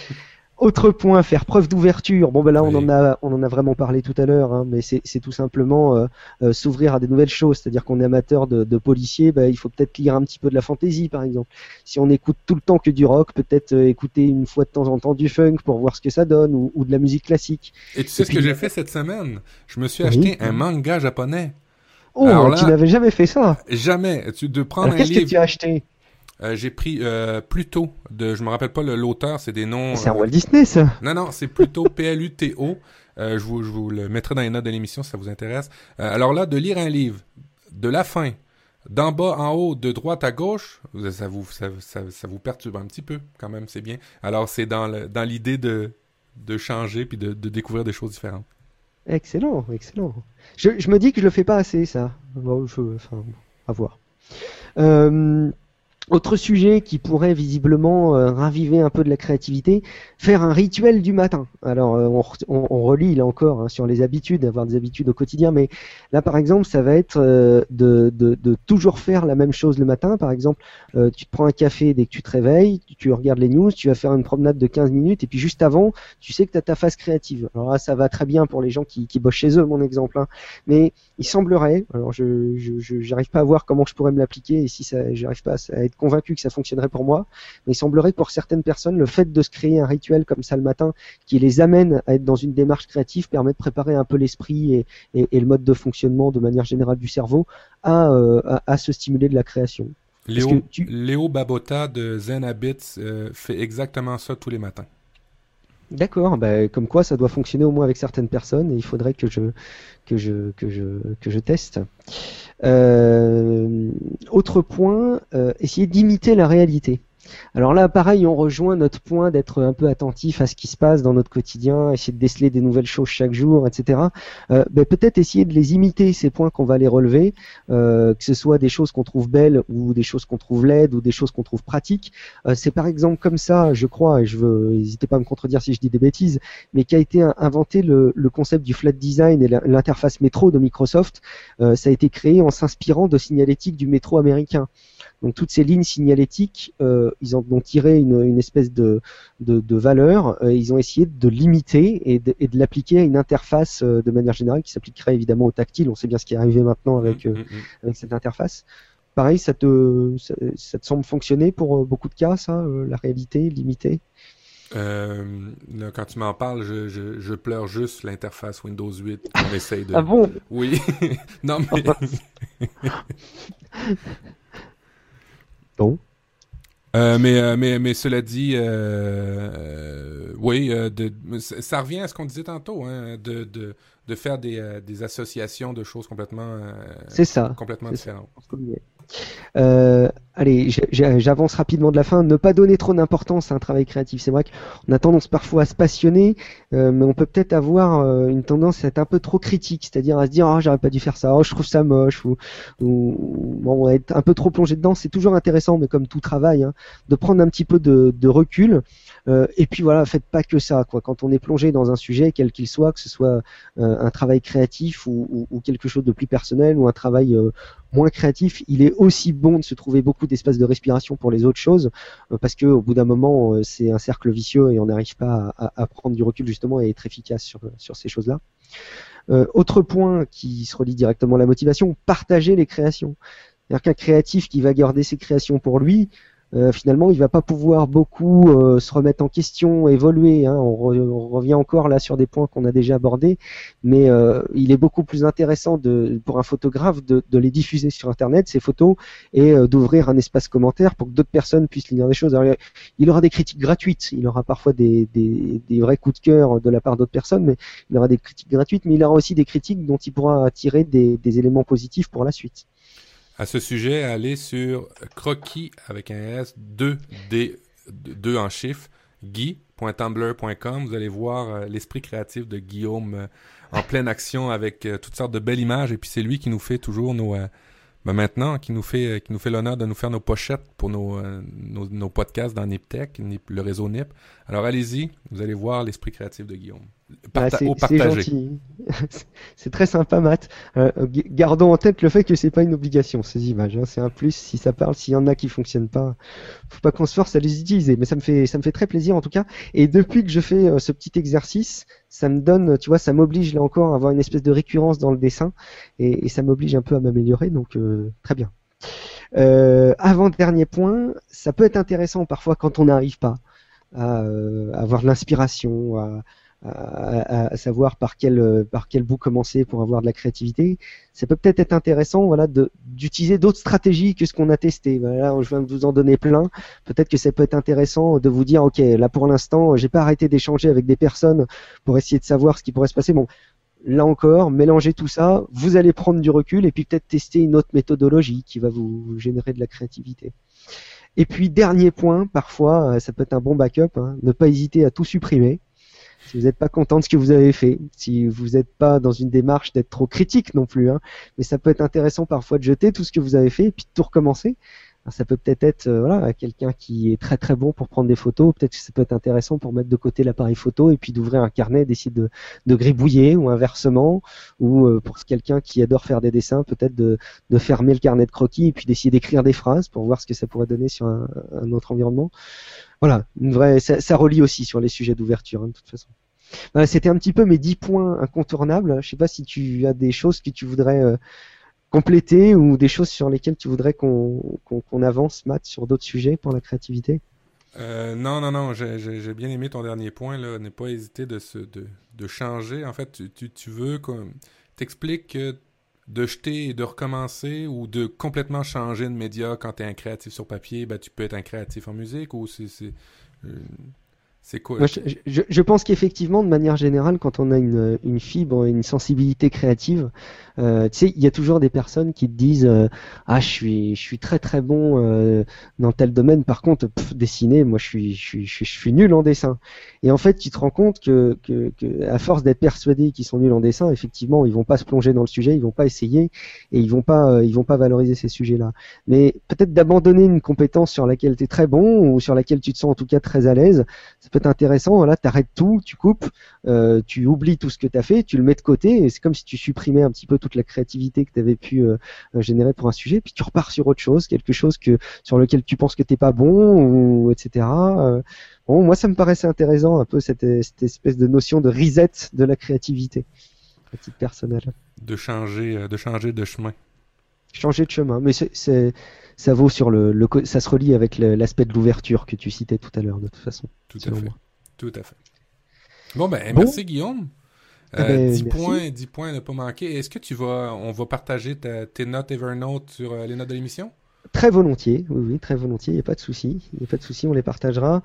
Autre point, faire preuve d'ouverture. Bon ben là on Oui. en a on en a vraiment parlé tout à l'heure, hein, mais c'est tout simplement euh, euh, s'ouvrir à des nouvelles choses. C'est-à-dire qu'on est amateur de, de policiers, ben, il faut peut-être lire un petit peu de la fantaisie par exemple. Si on écoute tout le temps que du rock, peut-être euh, écouter une fois de temps en temps du funk pour voir ce que ça donne ou, ou de la musique classique. Et tu sais Et ce que j'ai fait cette semaine? Je me suis Oui. acheté un manga japonais. Oh, là- tu n'avais jamais fait ça. Jamais. Tu, de prendre qu'est-ce que tu as acheté? Euh, j'ai pris euh, Pluto de, je me rappelle pas le- l'auteur, c'est des noms. C'est un euh, Walt Disney ça. Non, non, c'est plutôt P-L-U-T-O. <laughs> Euh, je, vous, je vous le mettrai dans les notes de l'émission si ça vous intéresse. Alors là, de lire un livre, de la fin, d'en bas en haut, de droite à gauche, ça vous, ça, ça, ça vous perturbe un petit peu quand même, c'est bien. Alors c'est dans le- dans l'idée de, de changer puis de, de découvrir des choses différentes. Excellent, excellent. Je, je me dis que je le fais pas assez, ça. Bon, je, enfin, à voir. Euh, autre sujet qui pourrait visiblement euh, raviver un peu de la créativité, faire un rituel du matin. Alors, euh, on, on, relit là encore hein, sur les habitudes, avoir des habitudes au quotidien, mais là, par exemple, ça va être euh, de, de, de toujours faire la même chose le matin. Par exemple, euh, tu te prends un café dès que tu te réveilles, tu, regardes les news, tu vas faire une promenade de 15 minutes, et puis juste avant, tu sais que tu as ta phase créative. Alors là, ça va très bien pour les gens qui, qui bossent chez eux, mon exemple. hein. Mais il semblerait, alors je je- je- j'arrive pas à voir comment je pourrais me l'appliquer et si ça, j'arrive pas à, à être convaincu que ça fonctionnerait pour moi, mais il semblerait que pour certaines personnes, le fait de se créer un rituel comme ça le matin, qui les amène à être dans une démarche créative, permet de préparer un peu l'esprit et, et, et le mode de fonctionnement de manière générale du cerveau à, euh, à, à se stimuler de la création. Léo, que tu- Léo Babota de Zen Habits euh, fait exactement ça tous les matins. D'accord, bah, comme quoi ça doit fonctionner au moins avec certaines personnes et il faudrait que je que je que je que je teste. Euh, autre point, euh, essayer d'imiter la réalité. Alors là, pareil, on rejoint notre point d'être un peu attentif à ce qui se passe dans notre quotidien, essayer de déceler des nouvelles choses chaque jour, etc. Euh, ben, peut-être essayer de les imiter, ces points qu'on va les relever, euh, que ce soit des choses qu'on trouve belles ou des choses qu'on trouve laides ou des choses qu'on trouve pratiques. Euh, c'est par exemple comme ça, je crois, et je veux, n'hésitez pas à me contredire si je dis des bêtises, mais qu'a été inventé le, le, concept du flat design et l'interface métro de Microsoft. Euh, ça a été créé en s'inspirant de signalétique du métro américain. Donc toutes ces lignes signalétiques, euh, ils en ont tiré une, une espèce de, de, de valeur. Euh, ils ont essayé de limiter et de, et de l'appliquer à une interface euh, de manière générale qui s'appliquerait évidemment au tactile. On sait bien ce qui est arrivé maintenant avec, euh, avec cette interface. Pareil, ça te, ça, ça te semble fonctionner pour beaucoup de cas, ça, la réalité limitée Euh, là, quand tu m'en parles, je, je, je pleure juste l'interface Windows 8 qu'on essaye de. Ah bon? Oui. <laughs> non, mais. <laughs> Euh, mais, euh, mais, mais cela dit, euh, oui, de, ça revient à ce qu'on disait tantôt, hein, de, de, de faire des, des associations de choses complètement, C'est ça. complètement c'est ça. Euh, allez, j'avance rapidement de la fin. Ne pas donner trop d'importance à un travail créatif. C'est vrai qu'on a tendance parfois à se passionner, euh, mais on peut peut-être avoir euh, une tendance à être un peu trop critique, c'est-à-dire à se dire ah j'aurais pas dû faire ça, oh je trouve ça moche, ou, ou bon, être un peu trop plongé dedans. C'est toujours intéressant, mais comme tout travail, hein, de prendre un petit peu de, de recul. Euh, et puis voilà, faites pas que ça. Quoi. Quand on est plongé dans un sujet, quel qu'il soit, que ce soit euh, un travail créatif ou, ou- ou quelque chose de plus personnel ou un travail euh, moins créatif, il est aussi bon de se trouver beaucoup d'espace de respiration pour les autres choses, euh, parce que au bout d'un moment, euh, c'est un cercle vicieux et on n'arrive pas à, à- prendre du recul justement et être efficace sur, sur ces choses-là. Euh, autre point qui se relie directement à la motivation, partager les créations. C'est-à-dire qu'un créatif qui va garder ses créations pour lui, euh, finalement, il va pas pouvoir beaucoup euh, se remettre en question, évoluer. hein. On, re- on revient encore là sur des points qu'on a déjà abordés, mais euh, il est beaucoup plus intéressant de, pour un photographe de, de les diffuser sur Internet ces photos et euh, d'ouvrir un espace commentaire pour que d'autres personnes puissent lire des choses. Alors, il aura des critiques gratuites, il aura parfois des, des, des vrais coups de cœur de la part d'autres personnes, mais il aura des critiques gratuites, mais il aura aussi des critiques dont il pourra tirer des, des éléments positifs pour la suite. À ce sujet, allez sur croquis avec un S 2 D 2 en chiffres guy.tumblr.com. Vous allez voir euh, l'esprit créatif de Guillaume euh, en pleine action avec euh, toutes sortes de belles images et puis c'est lui qui nous fait toujours nos ben maintenant qui nous fait qui nous fait l'honneur de nous faire nos pochettes pour nos podcasts dans Niptech, Nip- le réseau Nip. Alors allez-y, vous allez voir l'esprit créatif de Guillaume. Bah, Parta- c'est gentil. <laughs> c'est très sympa, Matt. Euh, g- gardons en tête le fait que c'est pas une obligation ces images. hein. C'est un plus si ça parle. S'il y en a qui fonctionnent pas, faut pas qu'on se force à les utiliser. Mais ça me fait ça me fait très plaisir en tout cas. Et depuis que je fais euh, ce petit exercice, ça me donne, tu vois, ça m'oblige là encore à avoir une espèce de récurrence dans le dessin et, et ça m'oblige un peu à m'améliorer. Donc euh, très bien. Euh, avant dernier point, ça peut être intéressant parfois quand on n'arrive pas à euh, avoir de l'inspiration, à, à, à savoir par quel euh, par quel bout commencer pour avoir de la créativité. Ça peut peut-être être intéressant, voilà, d'utiliser d'autres stratégies que ce qu'on a testé. Voilà, je viens de vous en donner plein. Peut-être que ça peut être intéressant de vous dire, ok, là pour l'instant, j'ai pas arrêté d'échanger avec des personnes pour essayer de savoir ce qui pourrait se passer. Bon, là encore, mélangez tout ça, vous allez prendre du recul et puis peut-être tester une autre méthodologie qui va vous, vous générer de la créativité. Et puis dernier point, parfois, euh, ça peut être un bon backup, hein, ne pas hésiter à tout supprimer. Si vous n'êtes pas content de ce que vous avez fait, si vous n'êtes pas dans une démarche d'être trop critique non plus, hein, mais ça peut être intéressant parfois de jeter tout ce que vous avez fait et puis de tout recommencer. Ça peut peut-être être, euh, voilà, quelqu'un qui est très très bon pour prendre des photos. Peut-être que ça peut être intéressant pour mettre de côté l'appareil photo et puis d'ouvrir un carnet, d'essayer de, de gribouiller ou inversement. Ou euh, pour quelqu'un qui adore faire des dessins, peut-être de, de fermer le carnet de croquis et puis d'essayer d'écrire des phrases pour voir ce que ça pourrait donner sur un, un autre environnement. Voilà, une vraie, ça, relie aussi sur les sujets d'ouverture hein, de toute façon. Voilà, c'était un petit peu mes 10 points incontournables. Je sais pas si tu as des choses que tu voudrais euh, compléter ou des choses sur lesquelles tu voudrais qu'on avance, Matt, sur d'autres sujets pour la créativité? Euh, non, non, non, j'ai bien aimé ton dernier point, là. Ne pas hésiter de, se, de, de changer. En fait, tu, tu, tu veux. T'expliques que de jeter et de recommencer ou de complètement changer de média quand tu es un créatif sur papier, ben, tu peux être un créatif en musique ou c'est. c'est, euh, je, je- je pense qu'effectivement, de manière générale, quand on a une, une fibre, une sensibilité créative, euh, tu sais, il y a toujours des personnes qui te disent euh, Ah, je suis, je suis très très bon euh, dans tel domaine. Par contre, pff, dessiner, moi, je suis, je suis, je suis, je suis nul en dessin. Et en fait, tu te rends compte que, que, que à force d'être persuadés qu'ils sont nuls en dessin, effectivement, ils vont pas se plonger dans le sujet, ils vont pas essayer et ils vont pas, euh, ils vont pas valoriser ces sujets-là. Mais peut-être d'abandonner une compétence sur laquelle tu es très bon ou sur laquelle tu te sens en tout cas très à l'aise ça peut être intéressant. Là, tu tout, tu coupes, euh, tu oublies tout ce que tu as fait, tu le mets de côté, et c'est comme si tu supprimais un petit peu toute la créativité que tu avais pu euh, euh, générer pour un sujet, puis tu repars sur autre chose, quelque chose que sur lequel tu penses que t'es pas bon, ou etc. Bon, moi, ça me paraissait intéressant un peu cette, cette espèce de notion de reset de la créativité, à titre personnel. de changer, de changer de chemin. Changer de chemin, mais c'est, ça vaut sur le, ça se relie avec l'aspect de l'ouverture que tu citais tout à l'heure, de toute façon. Tout à fait. moi. Tout à fait. Bon, ben, Bon. merci Guillaume. Eh Euh, ben, 10 merci. points, 10 points ne pas manquer. Est-ce que tu vas, on va partager ta- tes notes Evernote sur euh, les notes de l'émission? Très volontiers, oui, oui, très volontiers, il n'y a pas de souci, il n'y a pas de souci, on les partagera.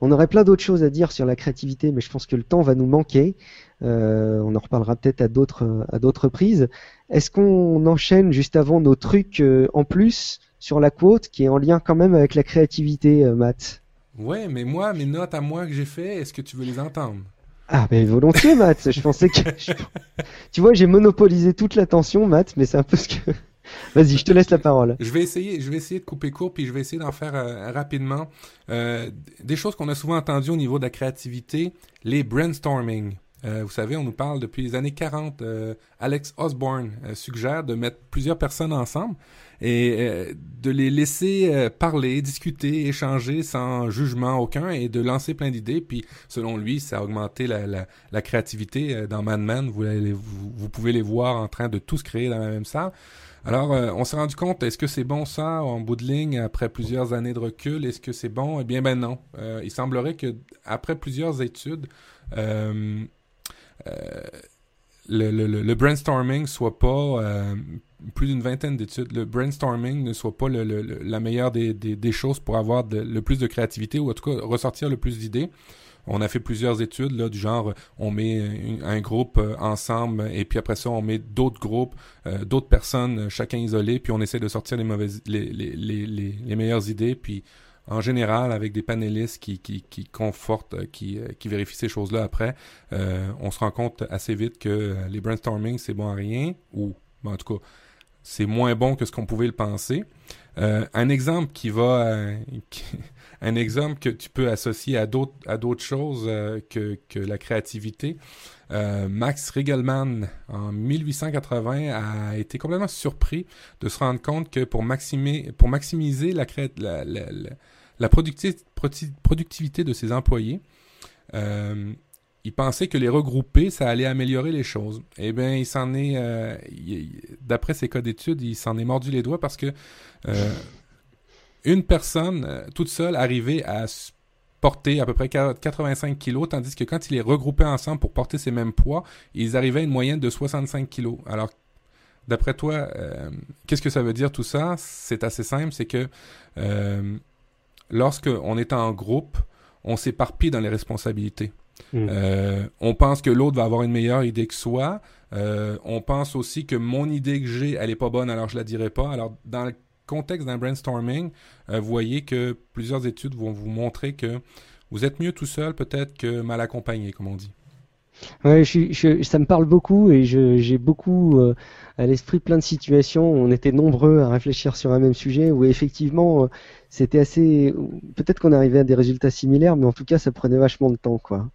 On aurait plein d'autres choses à dire sur la créativité, mais je pense que le temps va nous manquer. Euh, on en reparlera peut-être à d'autres à d'autres reprises. Est-ce qu'on enchaîne juste avant nos trucs euh, en plus sur la quote, qui est en lien quand même avec la créativité, euh, Matt? Ouais, mais moi, mes notes à moi que j'ai fait, est-ce que tu veux les entendre? Ah, ben volontiers, Matt. Je pensais que. je- <laughs> Tu vois, j'ai monopolisé toute l'attention, Matt, mais c'est un peu ce que. <laughs> Vas-y, je te laisse la parole. Je vais essayer, je vais essayer de couper court, puis je vais essayer d'en faire euh, rapidement. Euh, des choses qu'on a souvent entendues au niveau de la créativité, les brainstorming. Euh, vous savez, on nous parle depuis les années 40. euh, Alex Osborne euh, suggère de mettre plusieurs personnes ensemble et de les laisser parler, discuter, échanger sans jugement aucun et de lancer plein d'idées. Puis, selon lui, ça a augmenté la, la, créativité dans Mad Men. Vous, vous, pouvez les voir en train de tous créer dans la même salle. Alors, on s'est rendu compte, est-ce que c'est bon ça, en bout de ligne, après plusieurs années de recul, est-ce que c'est bon? Eh bien, ben non. Il semblerait que après plusieurs études, le, le, le, le brainstorming soit pas euh, plus d'une vingtaine d'études. Le brainstorming ne soit pas la meilleure des, choses pour avoir le plus de créativité ou en tout cas ressortir le plus d'idées. On a fait plusieurs études du genre on met un, groupe euh, ensemble et puis après ça on met d'autres groupes, euh, d'autres personnes, euh, chacun isolé, puis on essaie de sortir les mauvaises les, meilleures idées en général avec des panélistes qui, qui, qui confortent, euh, qui, euh, qui vérifient ces choses-là après, euh, on se rend compte assez vite que euh, les brainstorming c'est bon à rien ou ben, en tout cas c'est moins bon que ce qu'on pouvait le penser. Euh, un exemple qui va, <laughs> un exemple que tu peux associer à d'autres à d'autres choses que, que la créativité. Euh, Max Regelman en 1880 a été complètement surpris de se rendre compte que pour maximiser la productivité de ses employés, euh, il pensait que les regrouper, ça allait améliorer les choses. Eh bien, il s'en est, euh, d'après ses cas d'études, il s'en est mordu les doigts parce que une personne toute seule arrivait à porter à peu près 40 85 kilos, tandis que quand il les regroupait ensemble pour porter ces mêmes poids, ils arrivaient à une moyenne de 65 kilos. Alors, d'après toi, euh, qu'est-ce que ça veut dire tout ça? C'est assez simple, c'est que euh, lorsque on est en groupe, on s'éparpille dans les responsabilités. Mm. Euh, on pense que l'autre va avoir une meilleure idée que soi. On pense aussi que mon idée que j'ai, elle est pas bonne, alors je la dirai pas. Alors, dans le contexte d'un brainstorming, euh, vous voyez que plusieurs études vont vous montrer que vous êtes mieux tout seul peut-être que mal accompagné, comme on dit. Ouais, je, je- ça me parle beaucoup et j'ai beaucoup euh, à l'esprit plein de situations où on était nombreux à réfléchir sur un même sujet où effectivement euh, c'était assez. Peut-être qu'on arrivait à des résultats similaires, mais en tout cas ça prenait vachement de temps, quoi.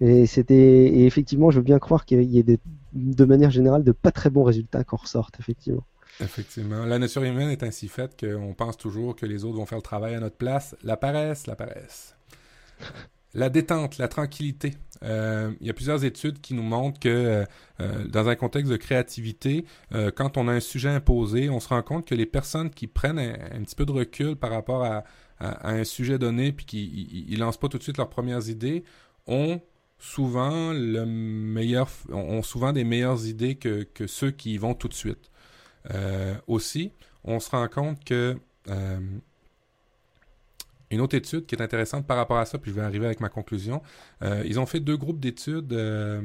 Et c'était effectivement, je veux bien croire qu'il y ait de manière générale de pas très bons résultats qui en ressortent, effectivement. Effectivement. La nature humaine est ainsi faite qu'on pense toujours que les autres vont faire le travail à notre place. La paresse, la paresse. La détente, la tranquillité. Euh, il y a plusieurs études qui nous montrent que euh, euh, dans un contexte de créativité, quand on a un sujet imposé, on se rend compte que les personnes qui prennent un, petit peu de recul par rapport à, un sujet donné puis qui ils lancent pas tout de suite leurs premières idées, ont souvent le meilleur, ont souvent des meilleures idées que, que ceux qui y vont tout de suite. Euh, aussi, on se rend compte que euh, une autre étude qui est intéressante par rapport à ça, puis je vais arriver avec ma conclusion. Euh, ils ont fait deux groupes d'études euh,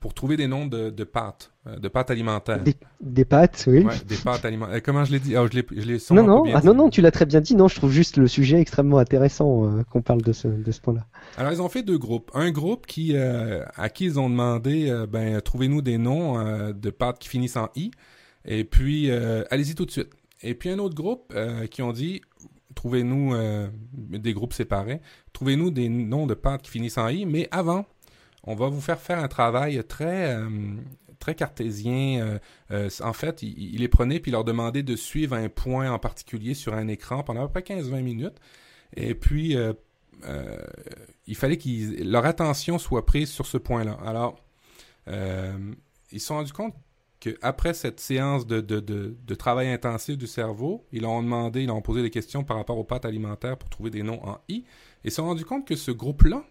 pour trouver des noms de, de pâtes, de pâtes alimentaires. Des, des pâtes, oui. Ouais, des pâtes alimentaires. comment je l'ai dit? Oh, Je l'ai, je l'ai Non, non, ah, non, non, tu l'as très bien dit. Non, je trouve juste le sujet extrêmement intéressant euh, qu'on parle de ce, de ce point-là. Alors, ils ont fait deux groupes. Un groupe qui, à qui ils ont demandé, ben, trouvez-nous des noms de pâtes qui finissent en i, et puis euh, allez-y tout de suite. Et puis un autre groupe euh, qui ont dit, trouvez-nous euh, des groupes séparés, trouvez-nous des noms de pâtes qui finissent en i, mais avant, on va vous faire faire un travail très très cartésien. en fait, il, les prenait puis leur demandait de suivre un point en particulier sur un écran pendant à peu près 15-20 minutes. Et puis, il fallait qu'ils leur attention soit prise sur ce point-là. Alors, ils se sont rendus compte qu'après cette séance de, de, de, travail intensif du cerveau, ils ont demandé, ils ont posé des questions par rapport aux pâtes alimentaires pour trouver des noms en I, et se sont rendus compte que ce groupe-là,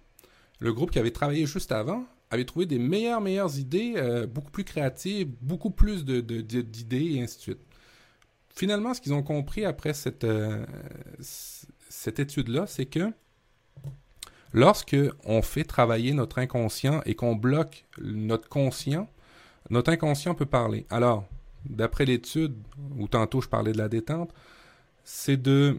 le groupe qui avait travaillé juste avant, avait trouvé des meilleures, meilleures idées, euh, beaucoup plus créatives, beaucoup plus d'idées, et ainsi de suite. Finalement, ce qu'ils ont compris après cette, euh, cette étude-là, c'est que lorsque on fait travailler notre inconscient et qu'on bloque notre conscient, notre inconscient peut parler. Alors, d'après l'étude, où tantôt je parlais de la détente, c'est de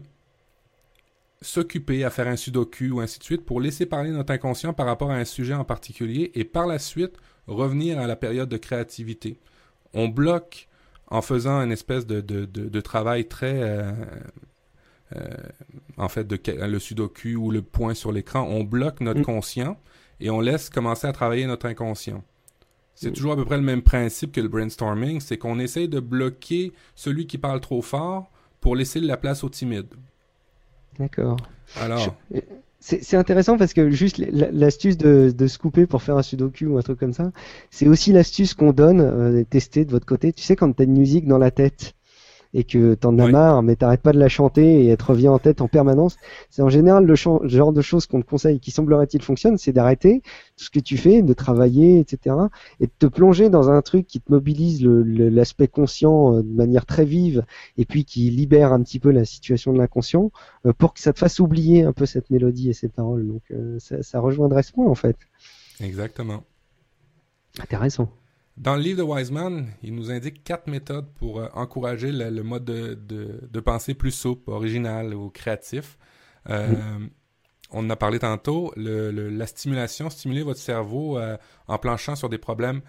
s'occuper à faire un sudoku ou ainsi de suite pour laisser parler notre inconscient par rapport à un sujet en particulier et par la suite revenir à la période de créativité. On bloque en faisant une espèce de, de, de, de travail très... euh, euh, en fait, de, le sudoku ou le point sur l'écran, on bloque notre Mm. conscient et on laisse commencer à travailler notre inconscient. C'est Mm. toujours à peu près le même principe que le brainstorming, c'est qu'on essaye de bloquer celui qui parle trop fort pour laisser la place au timide. D'accord. Alors, C'est c'est intéressant parce que juste l'astuce de, de se couper pour faire un sudoku ou un truc comme ça, c'est aussi l'astuce qu'on donne, euh, tester de votre côté. Tu sais, quand t'as une musique dans la tête et que t'en as marre, mais t'arrêtes pas de la chanter et elle te revient en tête en permanence, c'est en général le genre de choses qu'on te conseille qui semblerait-il fonctionne, c'est d'arrêter tout ce que tu fais, de travailler, etc. et de te plonger dans un truc qui te mobilise l'aspect conscient euh, de manière très vive et puis qui libère un petit peu la situation de l'inconscient euh, pour que ça te fasse oublier un peu cette mélodie et ces paroles. Donc euh, ça, ça rejoindrait ce point en fait. exactement. Intéressant. Dans le livre de Wiseman, il nous indique quatre méthodes pour euh, encourager le, mode de, pensée plus souple, original ou créatif. Euh, On en a parlé tantôt, la stimulation, stimuler votre cerveau euh, en planchant sur des problèmes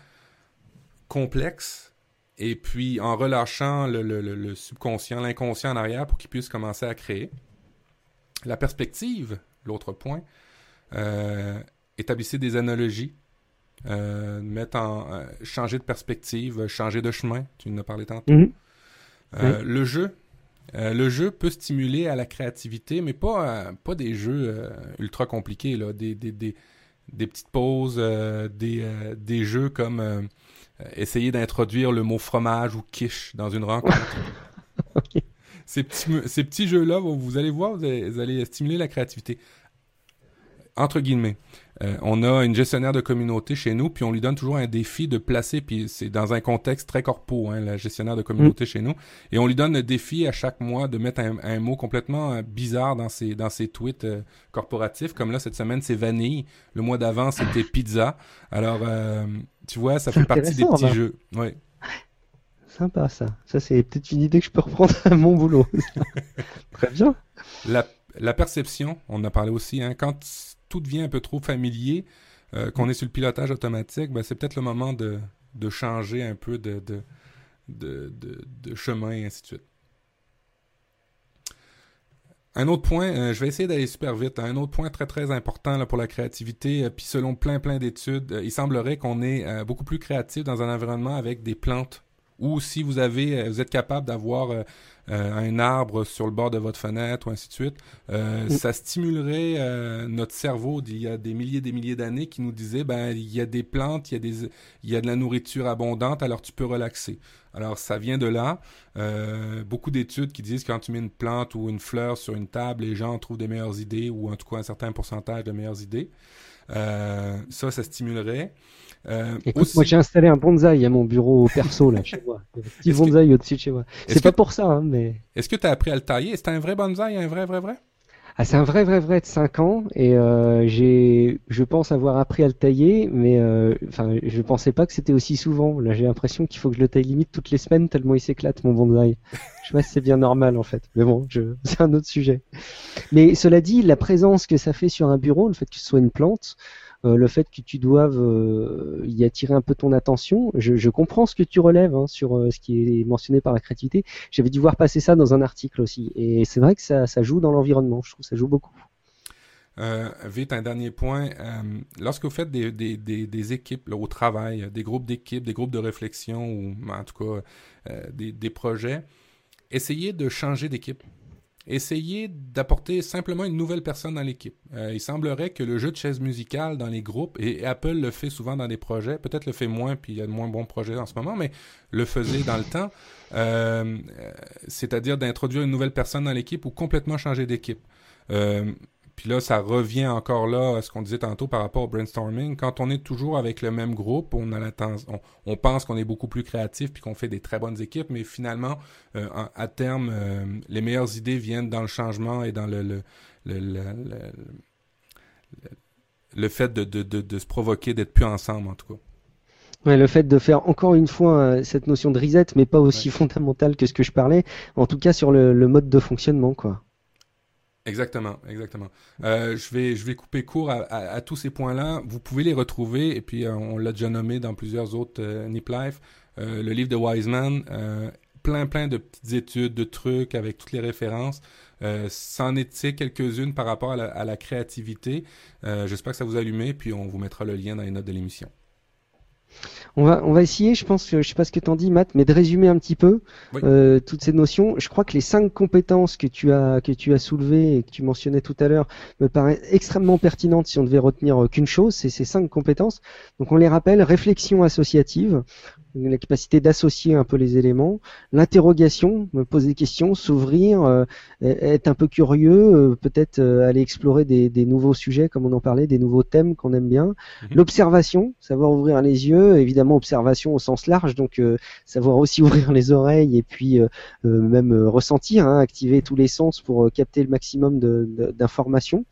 complexes et puis en relâchant le, subconscient, l'inconscient en arrière pour qu'il puisse commencer à créer. La perspective, l'autre point, établissez des analogies euh, mettre en euh, changer de perspective, euh, changer de chemin. Tu en as parlé tantôt. Mhm. Euh, Le jeu, le jeu peut stimuler à la créativité, mais pas pas des jeux ultra compliqués là, des des, des, des petites pauses, des des jeux comme essayer d'introduire le mot fromage ou quiche dans une rencontre. <laughs> Ces petits, ces petits jeux-là, vous, vous allez voir, vous allez, vous allez stimuler la créativité. Entre guillemets. Euh, on a une gestionnaire de communauté chez nous, puis on lui donne toujours un défi de placer, puis c'est dans un contexte très corpo, hein, la gestionnaire de communauté chez nous, et on lui donne le défi à chaque mois de mettre un, un mot complètement euh, bizarre dans ses, dans ses tweets euh, corporatifs, comme là, cette semaine, c'est vanille, le mois d'avant, c'était pizza. Alors, euh, tu vois, ça fait partie des petits jeux. Ouais. Sympa ça. Ça c'est peut-être une idée que je peux reprendre à mon boulot. <laughs> Très bien. La, la perception, on en a parlé aussi, hein, quand tout devient un peu trop familier, euh, qu'on est sur le pilotage automatique, ben, c'est peut-être le moment de, changer un peu de, chemin et ainsi de suite. Un autre point, euh, je vais essayer d'aller super vite. hein, un autre point très très important pour la créativité, euh, puis selon plein plein d'études, il semblerait qu'on est beaucoup plus créatif dans un environnement avec des plantes. Ou si vous avez, vous êtes capable d'avoir un arbre sur le bord de votre fenêtre ou ainsi de suite, euh, Mm. ça stimulerait euh, notre cerveau d'il y a des milliers et des milliers d'années qui nous disait ben il y a des plantes, il y a des il y a de la nourriture abondante, alors tu peux relaxer. Alors ça vient de là. Euh, beaucoup d'études qui disent que quand tu mets une plante ou une fleur sur une table, les gens trouvent des meilleures idées ou en tout cas un certain pourcentage de meilleures idées. Euh, ça, ça stimulerait. Euh, Écoute, aussi- moi j'ai installé un bonsaï à mon bureau perso là chez moi. Un petit Est-ce que- bonsaï au-dessus de chez moi. C'est pas que- pour ça, hein, mais. Est-ce que tu as appris à le tailler? C'est un vrai bonsaï, un vrai, vrai, vrai? Ah, c'est un vrai, vrai, vrai de 5 ans et euh, j'ai, je pense avoir appris à le tailler, mais euh, enfin, je pensais pas que c'était aussi souvent. Là, j'ai l'impression qu'il faut que je le taille limite toutes les semaines tellement il s'éclate mon bonsaï. je sais pas si c'est bien normal en fait, mais bon, je... <laughs> c'est un autre sujet. Mais cela dit, la présence que ça fait sur un bureau, le fait que ce soit une plante, euh, le fait que tu doives euh, y attirer un peu ton attention. Je, comprends ce que tu relèves hein, sur euh, ce qui est mentionné par la créativité. J'avais dû voir passer ça dans un article aussi. Et c'est vrai que ça, joue dans l'environnement. Je trouve que ça joue beaucoup. Vite, un dernier point. Lorsque vous faites des, équipes au travail, des groupes d'équipes, des groupes de réflexion ou en tout cas des projets, essayez de changer d'équipe essayez d'apporter simplement une nouvelle personne dans l'équipe. Euh, il semblerait que le jeu de chaise musicale dans les groupes, et Apple le fait souvent dans des projets, peut-être le fait moins, puis il y a de moins bons projets en ce moment, mais le faisait dans le temps, euh, c'est-à-dire d'introduire une nouvelle personne dans l'équipe ou complètement changer d'équipe. Euh, puis là, ça revient encore là à ce qu'on disait tantôt par rapport au brainstorming. Quand on est toujours avec le même groupe, on a la on, on pense qu'on est beaucoup plus créatif puis qu'on fait des très bonnes équipes, mais finalement, euh, à terme, euh, les meilleures idées viennent dans le changement et dans le le, le, le, le, le fait de, de, de, de se provoquer d'être plus ensemble en tout cas. Ouais, le fait de faire encore une fois euh, cette notion de reset, mais pas aussi ouais. fondamentale que ce que je parlais, en tout cas sur le, le mode de fonctionnement, quoi. Exactement, exactement. Euh, je vais je vais couper court à, à, à tous ces points-là. Vous pouvez les retrouver et puis euh, on l'a déjà nommé dans plusieurs autres euh, Nip Life. Euh, le livre de Wiseman, euh, plein plein de petites études, de trucs avec toutes les références. C'en est quelques-unes par rapport à la, à la créativité? J'espère que ça vous a allumé puis on vous mettra le lien dans les notes de l'émission. On va, on va essayer, je pense que je sais pas ce que t'en dis, Matt, mais de résumer un petit peu oui. euh, toutes ces notions. Je crois que les cinq compétences que tu as que tu as soulevées et que tu mentionnais tout à l'heure me paraissent extrêmement pertinentes si on devait retenir qu'une chose, c'est ces cinq compétences. Donc on les rappelle réflexion associative, la capacité d'associer un peu les éléments, l'interrogation, me poser des questions, s'ouvrir, euh, être un peu curieux, euh, peut-être euh, aller explorer des, des, nouveaux sujets comme on en parlait, des nouveaux thèmes qu'on aime bien, mm-hmm. l'observation, savoir ouvrir les yeux, évidemment observation au sens large, donc euh, savoir aussi <laughs> ouvrir les oreilles et puis même ressentir, hein, activer tous les sens pour capter le maximum d'informations.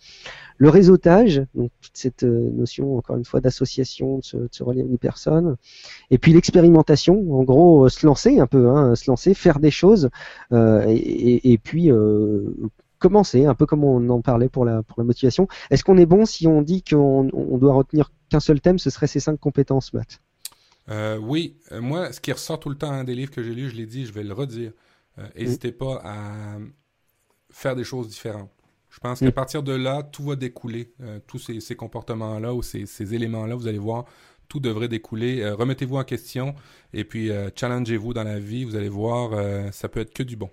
Le réseautage, donc toute cette notion encore une fois d'association, de, se, de se relier à une personne, et puis l'expérimentation, en gros se lancer un peu, hein, se lancer, faire des choses, et, et, et, puis commencer, un peu comme on en parlait pour la, pour la motivation. Est-ce qu'on est bon si on dit qu'on on doit retenir qu'un seul thème, ce serait ces cinq compétences, Matt? Euh, oui, euh, moi, ce qui ressort tout le temps hein, des livres que j'ai lus, je l'ai dit, je vais le redire. N'hésitez euh, mm. pas à faire des choses différentes. Je pense qu'à mm. partir de là, tout va découler. Euh, tous ces, ces comportements-là ou ces, ces éléments-là, vous allez voir, tout devrait découler. Euh, remettez-vous en question et puis challengez-vous dans la vie. Vous allez voir, ça peut être que du bon.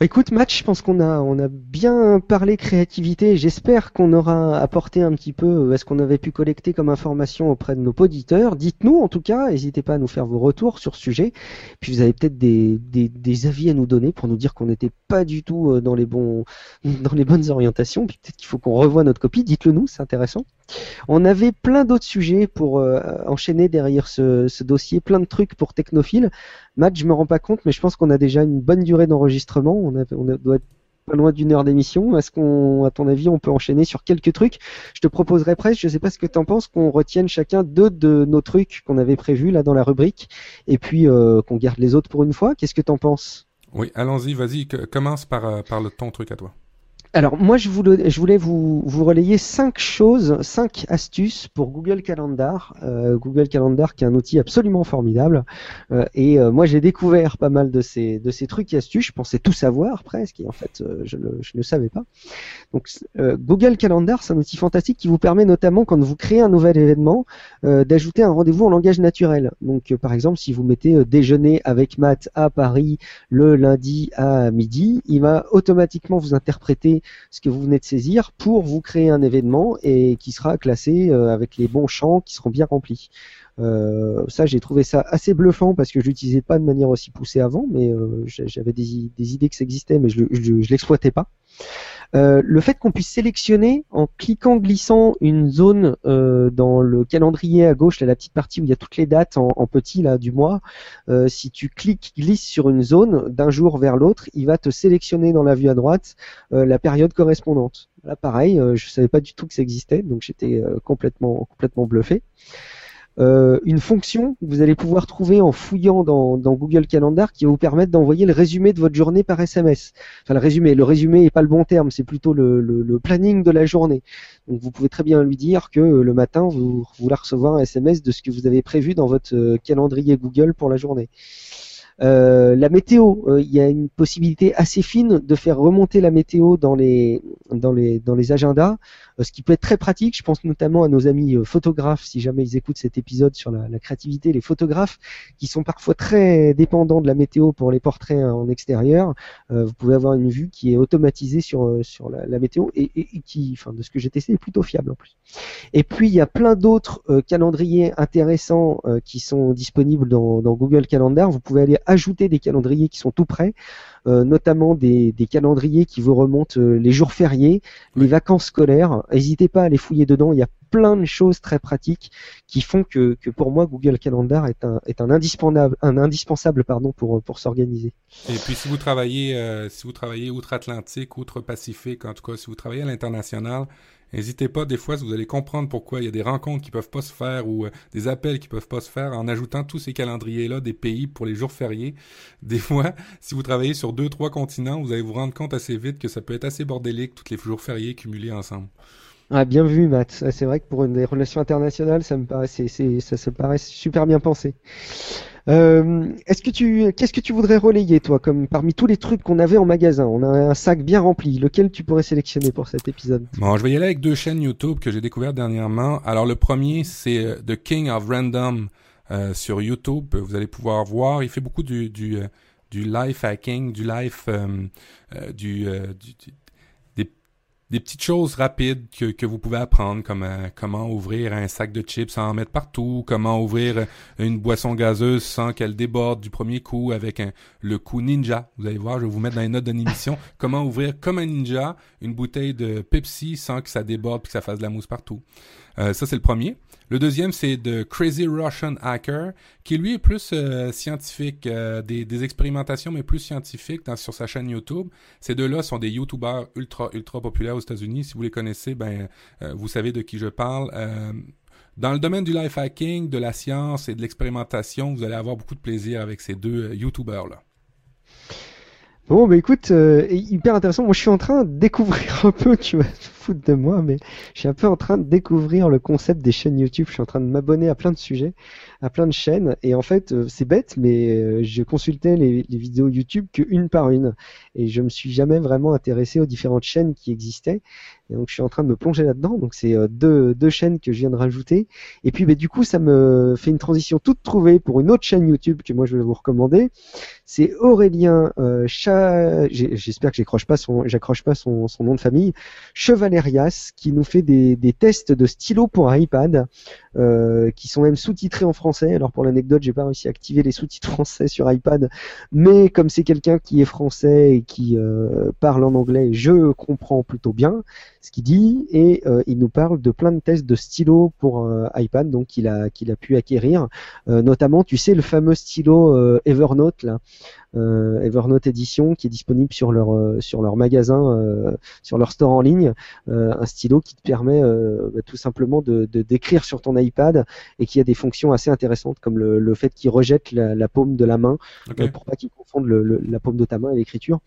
Bah, écoute, Match, je pense qu'on a, on a bien parlé créativité. J'espère qu'on aura apporté un petit peu euh, ce qu'on avait pu collecter comme information auprès de nos auditeurs. Dites-nous, en tout cas, n'hésitez pas à nous faire vos retours sur ce sujet. Puis vous avez peut-être des, des, des, avis à nous donner pour nous dire qu'on n'était pas du tout euh, dans les bons, <laughs> dans les bonnes orientations. Puis peut-être qu'il faut qu'on revoie notre copie. Dites-le nous, c'est intéressant. On avait plein d'autres sujets pour euh, enchaîner derrière ce, ce, dossier, plein de trucs pour technophiles. Matt, je me rends pas compte, mais je pense qu'on a déjà une bonne durée d'enregistrement. On, doit être pas loin d'une heure d'émission. Est-ce qu'on, à ton avis, on peut enchaîner sur quelques trucs? Je te proposerais presque, je sais pas ce que tu en penses, qu'on retienne chacun deux de nos trucs qu'on avait prévus là dans la rubrique, et puis euh, qu'on garde les autres pour une fois. Qu'est-ce que tu en penses? Oui, allons-y, vas-y, commence par, euh, par le, ton truc à toi. Alors moi je voulais, vous, relayer cinq choses, cinq astuces pour Google Calendar. Euh, Google Calendar qui est un outil absolument formidable. Euh, et euh, moi j'ai découvert pas mal de ces, trucs et astuces. Je pensais tout savoir presque et en fait je, le, ne savais pas. Donc Google Calendar c'est un outil fantastique qui vous permet notamment quand vous créez un nouvel événement d'ajouter un rendez-vous en langage naturel. Donc par exemple si vous mettez déjeuner avec Matt à Paris le lundi à midi, il va automatiquement vous interpréter ce que vous venez de saisir pour vous créer un événement et qui sera classé euh, avec les bons champs qui seront bien remplis. Euh, ça, j'ai trouvé ça assez bluffant parce que je l'utilisais pas de manière aussi poussée avant, mais euh, j'avais des, idées que ça existait, mais je, je, l'exploitais pas. Euh, le fait qu'on puisse sélectionner en cliquant, glissant une zone euh, dans le calendrier à gauche, là, la petite partie où il y a toutes les dates en, en petit là du mois, euh, si tu cliques, glisses sur une zone d'un jour vers l'autre, il va te sélectionner dans la vue à droite euh, la période correspondante. Là, pareil, euh, je savais pas du tout que ça existait, donc j'étais euh, complètement complètement bluffé. Euh, une fonction que vous allez pouvoir trouver en fouillant dans, Google Calendar qui va vous permettre d'envoyer le résumé de votre journée par SMS. Enfin, le résumé, le résumé est pas le bon terme, c'est plutôt le, le- le planning de la journée. Donc, vous pouvez très bien lui dire que euh, le matin, vous voulez recevoir un SMS de ce que vous avez prévu dans votre euh, calendrier Google pour la journée. Euh, la météo, euh, il y a une possibilité assez fine de faire remonter la météo dans les dans les dans les agendas, euh, ce qui peut être très pratique. Je pense notamment à nos amis euh, photographes, si jamais ils écoutent cet épisode sur la, la créativité, les photographes qui sont parfois très dépendants de la météo pour les portraits en extérieur. Vous pouvez avoir une vue qui est automatisée sur sur la, météo et, et- qui, enfin de ce que j'ai testé, est plutôt fiable en plus. Et puis il y a plein d'autres calendriers intéressants qui sont disponibles dans, dans Google Calendar. Vous pouvez aller ajouter des calendriers qui sont tout prêts, euh, notamment des, des calendriers qui vous remontent euh, les jours fériés, les vacances scolaires. N'hésitez pas à les fouiller dedans. Il y a plein de choses très pratiques qui font que, que pour moi Google Calendar est un, est un indispensable, un indispensable pardon pour pour s'organiser. Et puis si vous travaillez, euh, si vous travaillez outre-Atlantique, outre-Pacifique, en tout cas, si vous travaillez à l'international, n'hésitez pas. Des fois, vous allez comprendre pourquoi il y a des rencontres qui peuvent pas se faire ou euh, des appels qui peuvent pas se faire en ajoutant tous ces calendriers-là des pays pour les jours fériés. <laughs> Des fois, si vous travaillez sur deux, trois continents, vous allez vous rendre compte assez vite que ça peut être assez bordélique, tous les jours fériés cumulés ensemble. Ah, bien vu, Matt. C'est vrai que pour des relations internationales, ça me paraît, c'est, c'est- ça, ça me paraît super bien pensé. Euh, est-ce que tu, qu'est-ce que tu voudrais relayer, toi, comme parmi tous les trucs qu'on avait en magasin? On a un sac bien rempli. Lequel tu pourrais sélectionner pour cet épisode? Bon, je vais y aller avec deux chaînes YouTube que j'ai découvertes dernièrement. Alors, le premier, c'est euh, The King of Random euh, sur YouTube. Vous allez pouvoir voir. Il fait beaucoup du, du, du life hacking, du life, du, du- des petites choses rapides que, que vous pouvez apprendre, comme euh, comment ouvrir un sac de chips sans en mettre partout, comment ouvrir une boisson gazeuse sans qu'elle déborde du premier coup avec un, le coup ninja. Vous allez voir, je vais vous mettre dans les notes d'une émission <laughs> comment ouvrir comme un ninja une bouteille de Pepsi sans que ça déborde et que ça fasse de la mousse partout. Euh, ça, c'est le premier. Le deuxième, c'est de Crazy Russian Hacker, qui lui est plus euh, scientifique, euh, des, expérimentations, mais plus scientifiques dans, sur sa chaîne YouTube. Ces deux-là sont des YouTubers ultra, ultra populaires aux États-Unis. Si vous les connaissez, ben, euh, vous savez de qui je parle. Dans le domaine du life hacking, de la science et de l'expérimentation, vous allez avoir beaucoup de plaisir avec ces deux YouTubers-là. Bon, bah écoute, euh, hyper intéressant. Moi, je suis en train de découvrir un peu, tu vas te <laughs> foutre de moi, mais je suis un peu en train de découvrir le concept des chaînes YouTube. Je suis en train de m'abonner à plein de sujets, à plein de chaînes. Et en fait, euh, c'est bête, mais euh, je consultais les, vidéos YouTube que une par une. Et je me suis jamais vraiment intéressé aux différentes chaînes qui existaient. Et donc, je suis en train de me plonger là-dedans. Donc, c'est euh, deux, deux chaînes que je viens de rajouter. Et puis, bah, du coup, ça me fait une transition toute trouvée pour une autre chaîne YouTube que moi, je vais vous recommander. C'est Aurélien euh, J'espère que j'accroche pas son, pas son, nom de famille. Chevalerias, qui nous fait des, tests de stylos pour iPad, euh, qui sont même sous-titrés en français. Alors pour l'anecdote, j'ai pas réussi à activer les sous-titres français sur iPad, mais comme c'est quelqu'un qui est français et qui euh, parle en anglais, je comprends plutôt bien ce qu'il dit et euh, il nous parle de plein de tests de stylos pour iPad, donc qu'il a qu'il a pu acquérir, notamment, tu sais, le fameux stylo Evernote là euh, Evernote Edition qui est disponible sur leur euh, sur leur magasin, euh, sur leur store en ligne, un stylo qui te permet bah, tout simplement de de- d'écrire sur ton iPad et qui a des fonctions assez intéressantes comme le, le fait qu'il rejette la, la paume de la main pour pas qu'il confonde le- le- la paume de ta main et l'écriture.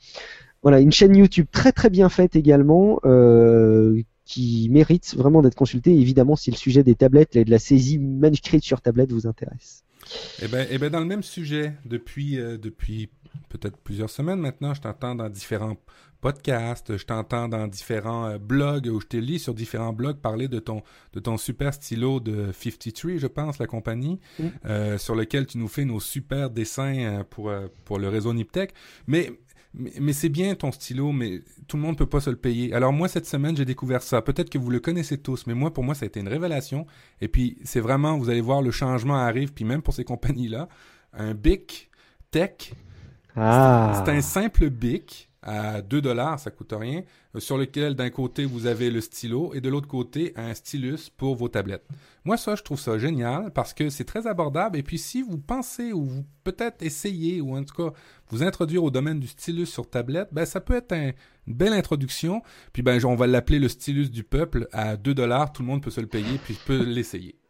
Voilà, une chaîne YouTube très très bien faite également. euh, qui mérite vraiment d'être consultée, évidemment si le sujet des tablettes et de la saisie manuscrite sur tablette vous intéresse. Eh ben, eh ben, dans le même sujet, depuis, euh, depuis peut-être plusieurs semaines maintenant, je t'entends dans différents podcasts, je t'entends dans différents euh, blogs, où je te lis sur différents blogs parler de ton, de ton super stylo de 53, je pense, la compagnie, Mm. euh, sur lequel tu nous fais nos super dessins pour, pour le réseau Niptech. Mais, mais, mais c'est bien ton stylo, mais tout le monde peut pas se le payer. Alors moi, cette semaine, j'ai découvert ça. Peut-être que vous le connaissez tous, mais moi, pour moi, ça a été une révélation. Et puis, c'est vraiment, vous allez voir, le changement arrive, puis même pour ces compagnies-là, un BIC Tech, Ah, c'est un simple bic à 2 dollars, ça coûte rien, euh, sur lequel d'un côté vous avez le stylo et de l'autre côté un stylus pour vos tablettes. Moi ça je trouve ça génial parce que c'est très abordable et puis si vous pensez ou vous peut-être essayez ou en tout cas vous introduire au domaine du stylus sur tablette, ben ça peut être une belle introduction. Puis ben on va l'appeler le stylus du peuple à 2 dollars, tout le monde peut se le payer puis peut l'essayer.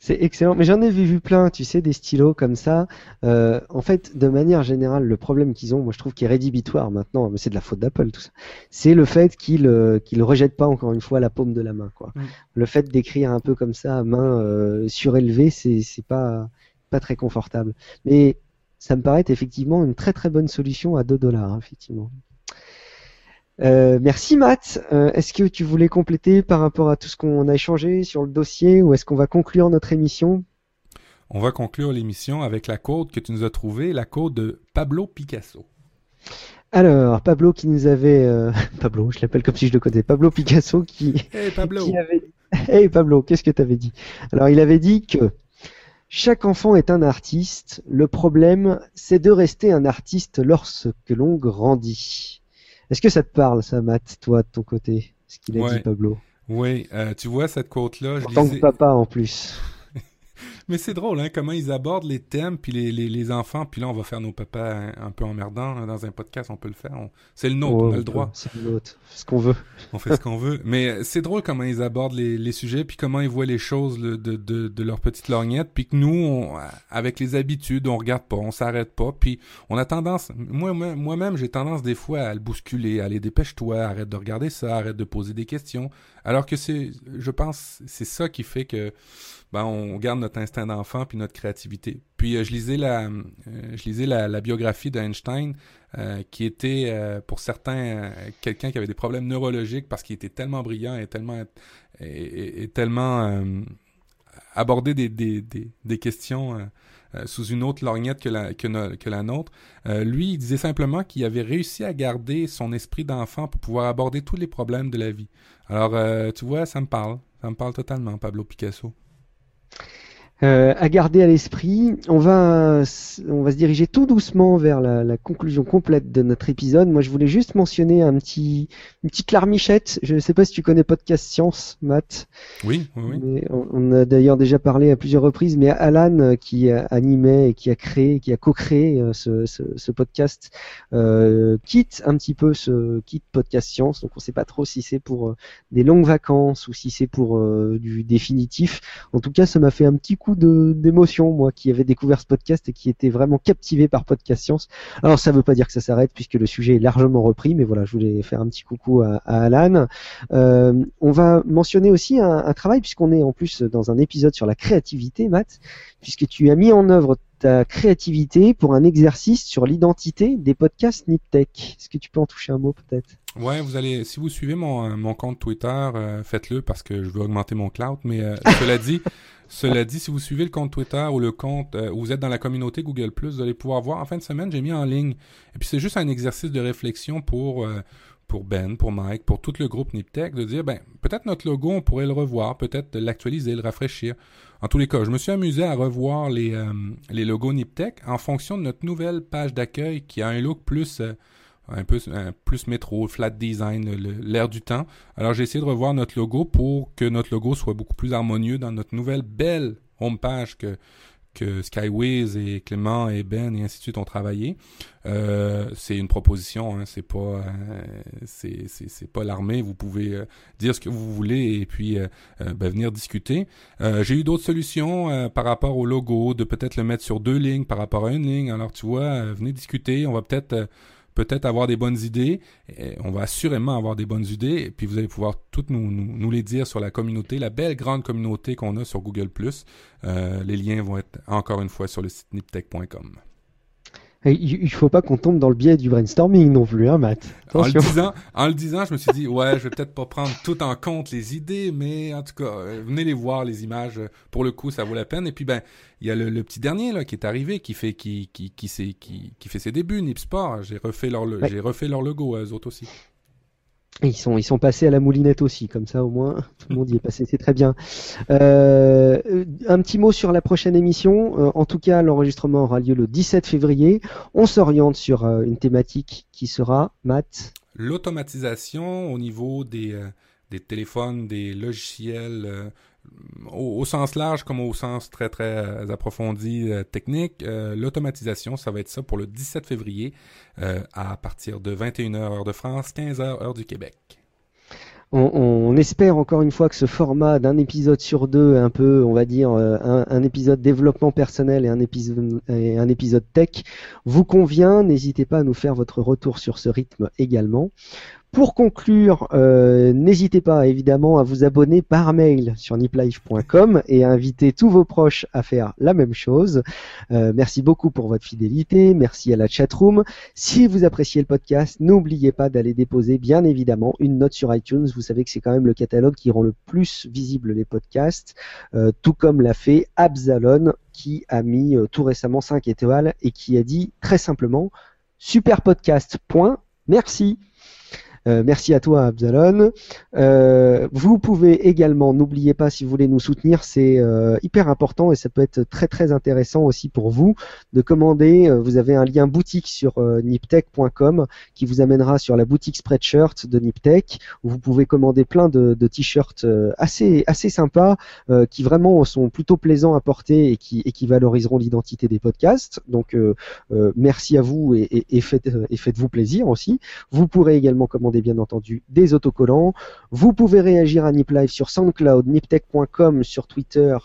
C'est excellent, mais j'en ai vu, vu plein, tu sais, des stylos comme ça. Euh, en fait, de manière générale, le problème qu'ils ont, moi je trouve qu'il est rédhibitoire maintenant, mais c'est de la faute d'Apple tout ça, c'est le fait qu'ils euh, qu'ils rejettent pas encore une fois la paume de la main. Quoi. Le fait d'écrire un peu comme ça à main euh, surélevée, c'est c'est pas pas très confortable. Mais ça me paraît effectivement une très très bonne solution à 2 dollars, hein, effectivement. Euh, merci Matt. Euh, est-ce que tu voulais compléter par rapport à tout ce qu'on a échangé sur le dossier ou est-ce qu'on va conclure notre émission? On va conclure l'émission avec la quote que tu nous as trouvée, la quote de Pablo Picasso. Alors, Pablo qui nous avait... euh, <laughs> Pablo, je l'appelle comme si je le connaissais. Pablo Picasso qui, Hey Pablo qui avait... <laughs> Hey Pablo, qu'est-ce que tu avais dit? Alors, il avait dit que chaque enfant est un artiste. Le problème, c'est de rester un artiste lorsque l'on grandit. Est-ce que ça te parle, ça, Matt, toi, de ton côté Ce qu'il a Ouais. dit, Pablo? Oui, euh, tu vois cette quote-là, je En tant que papa, en plus. Mais c'est drôle, hein, comment ils abordent les thèmes, puis les, les, les enfants, puis là, on va faire nos papas un, un peu emmerdants hein, dans un podcast, on peut le faire. on- C'est le nôtre, on a le droit, C'est le nôtre. Ce qu'on veut. on fait ce qu'on <laughs> veut. Mais euh, c'est drôle comment ils abordent les, les sujets, puis comment ils voient les choses le- de, de, de leur petite lorgnette, puis que nous, on, avec les habitudes, on regarde pas, on s'arrête pas, puis on a tendance, moi, moi- moi-même, j'ai tendance des fois à le bousculer, à aller dépêche-toi, arrête de regarder ça, arrête de poser des questions. Alors que c'est, je pense, c'est ça qui fait que ben, on garde notre instinct d'enfant puis notre créativité. Puis euh, je lisais la, euh, je lisais la, biographie d'Einstein, euh, qui était euh, pour certains quelqu'un qui avait des problèmes neurologiques parce qu'il était tellement brillant et tellement et, abordé des, des, des, des questions sous une autre lorgnette que la, que la nôtre. Euh, lui, il disait simplement qu'il avait réussi à garder son esprit d'enfant pour pouvoir aborder tous les problèmes de la vie. Alors, euh, tu vois, ça me parle. Ça me parle totalement, Pablo Picasso. Euh, à garder à l'esprit. On va, on va se diriger tout doucement vers la, la conclusion complète de notre épisode. Moi, je voulais juste mentionner un petit, une petite larmichette. Je ne sais pas si tu connais Podcast Science, Matt. Oui, oui, oui. Mais on, on a d'ailleurs déjà parlé à plusieurs reprises, mais Alan euh, qui a animait et qui a créé, qui a co-créé euh, ce, ce, ce podcast, euh, quitte un petit peu ce quitte podcast science. Donc on ne sait pas trop si c'est pour euh, des longues vacances ou si c'est pour euh, du définitif. En tout cas, ça m'a fait un petit coup de d'émotion moi qui avais découvert ce podcast et qui était vraiment captivé par podcast science. Alors ça ne veut pas dire que ça s'arrête puisque le sujet est largement repris, mais voilà, je voulais faire un petit coucou à, à Alan. Euh, on va mentionner aussi un, un travail, puisqu'on est en plus dans un épisode sur la créativité, Matt, puisque tu as mis en œuvre ta créativité pour un exercice sur l'identité des podcasts Niptech. Est-ce que tu peux en toucher un mot peut-être? Ouais, vous allez, si vous suivez mon, mon compte Twitter, euh, faites-le parce que je veux augmenter mon clout. Mais euh, <laughs> cela dit, cela dit, si vous suivez le compte Twitter ou le compte, euh, ou vous êtes dans la communauté Google+, vous allez pouvoir voir. En fin de semaine, j'ai mis en ligne. Et puis c'est juste un exercice de réflexion pour euh, Ben, pour Mike, pour tout le groupe Niptech, de dire ben peut-être notre logo, on pourrait le revoir, peut-être l'actualiser, le rafraîchir. En tous les cas, je me suis amusé à revoir les euh, les logos Niptech en fonction de notre nouvelle page d'accueil qui a un look plus euh, un peu un plus métro, flat design, l'air du temps. Alors j'ai essayé de revoir notre logo pour que notre logo soit beaucoup plus harmonieux dans notre nouvelle belle homepage que que Skyways et Clément et Ben et ainsi de suite ont travaillé. Euh, c'est une proposition, hein, c'est pas euh, c'est pas l'armée. Vous pouvez euh, dire ce que vous voulez et puis euh, euh, ben, venir discuter. J'ai eu d'autres solutions par rapport au logo, de peut-être le mettre sur deux lignes par rapport à une ligne. Alors tu vois, venez discuter. On va peut-être peut-être avoir des bonnes idées. On va assurément avoir des bonnes idées. Et puis vous allez pouvoir toutes nous, nous, nous les dire sur la communauté, la belle grande communauté qu'on a sur Google+. Euh, les liens vont être encore une fois sur le site niptech.com. Il faut pas qu'on tombe dans le biais du brainstorming non plus, hein, Matt. En le, disant, en le disant, je me suis dit, ouais, je vais peut-être pas prendre tout en compte les idées, mais en tout cas, euh, venez les voir, les images. Pour le coup, ça vaut la peine. Et puis, ben, il y a le, le petit dernier là qui est arrivé, qui fait, qui, qui, qui, qui, qui fait ses débuts, Nipsport. J'ai refait leur, Ouais. j'ai refait leur logo, à eux autres aussi. Ils sont, ils sont passés à la moulinette aussi, comme ça au moins <laughs> tout le monde y est passé, c'est très bien. Euh, un petit mot sur la prochaine émission. Euh, en tout cas, l'enregistrement aura lieu le 17 février. On s'oriente sur euh, une thématique qui sera, Matt L'automatisation au niveau des, euh, des téléphones, des logiciels, au, sens large comme au sens très très euh, approfondi euh, technique. Euh, L'automatisation, ça va être ça pour le 17 février à partir de 21h heure de France, 15h heure du Québec. on, espère encore une fois que ce format d'un épisode sur deux, un peu, on va dire, un, un épisode développement personnel et un épisode, et un épisode tech, vous convient. N'hésitez pas à nous faire votre retour sur ce rythme également. Pour conclure, euh, n'hésitez pas évidemment à vous abonner par mail sur niplife.com et à inviter tous vos proches à faire la même chose. Euh, merci beaucoup pour votre fidélité, merci à la chatroom. Si vous appréciez le podcast, n'oubliez pas d'aller déposer bien évidemment une note sur iTunes. Vous savez que c'est quand même le catalogue qui rend le plus visible les podcasts, euh, tout comme l'a fait Absalon qui a mis tout récemment 5 étoiles et qui a dit très simplement super podcast. Merci. Euh, merci à toi, Absalon. Euh, vous pouvez également, n'oubliez pas, si vous voulez nous soutenir, c'est euh, hyper important et ça peut être très très intéressant aussi pour vous de commander. Euh, vous avez un lien boutique sur euh, niptech.com qui vous amènera sur la boutique Spreadshirt de Niptech où vous pouvez commander plein de, de t-shirts assez assez sympas qui vraiment sont plutôt plaisants à porter et qui et qui valoriseront l'identité des podcasts. Donc merci à vous et, et, et faites et faites-vous plaisir aussi. Vous pourrez également commander bien entendu des autocollants. Vous pouvez réagir à NipLife sur SoundCloud, niptech.com, sur Twitter,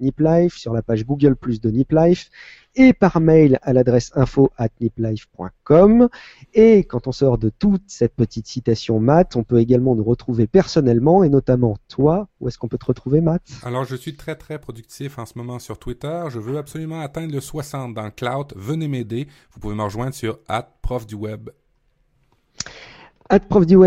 NipLife, sur la page Google Plus de NipLife et par mail à l'adresse info at niplife.com. Et quand on sort de toute cette petite citation Matt, on peut également nous retrouver personnellement et notamment toi. Où est-ce qu'on peut te retrouver Matt? Alors, je suis très très productif en ce moment sur Twitter. Je veux absolument atteindre le 60 dans Cloud. Venez m'aider. Vous pouvez me rejoindre sur. At prof du web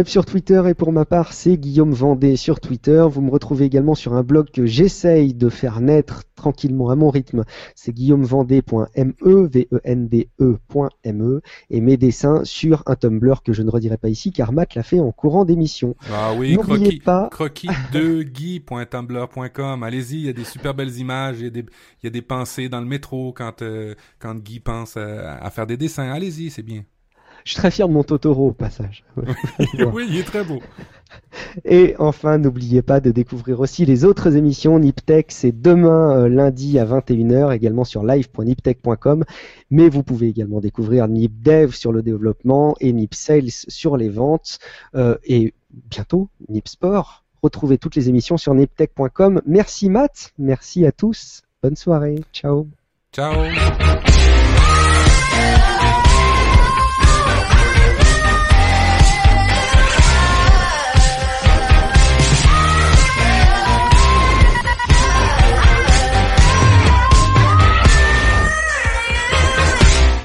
sur Twitter et pour ma part c'est Guillaume Vendée sur Twitter. Vous me retrouvez également sur un blog que j'essaye de faire naître tranquillement à mon rythme. C'est guillaumevendée.me, V-E-N-D-E.me et mes dessins sur un Tumblr que je ne redirai pas ici car Matt l'a fait en courant d'émission. Ah oui, N'oubliez croquis, pas- croquis de guy.tumblr.com. Allez-y, il y a des super belles images, il y a des, il y a des pensées dans le métro quand, euh, quand Guy pense à, à faire des dessins. Allez-y, c'est bien. Je suis très fier de mon Totoro au passage. <laughs> oui, il est très beau. Et enfin, n'oubliez pas de découvrir aussi les autres émissions. Niptech, c'est demain euh, lundi à 21h, également sur live.niptech.com. Mais vous pouvez également découvrir NipDev sur le développement et NipSales sur les ventes. Euh, et bientôt, NipSport. Retrouvez toutes les émissions sur niptech.com. Merci Matt, merci à tous. Bonne soirée. Ciao. Ciao.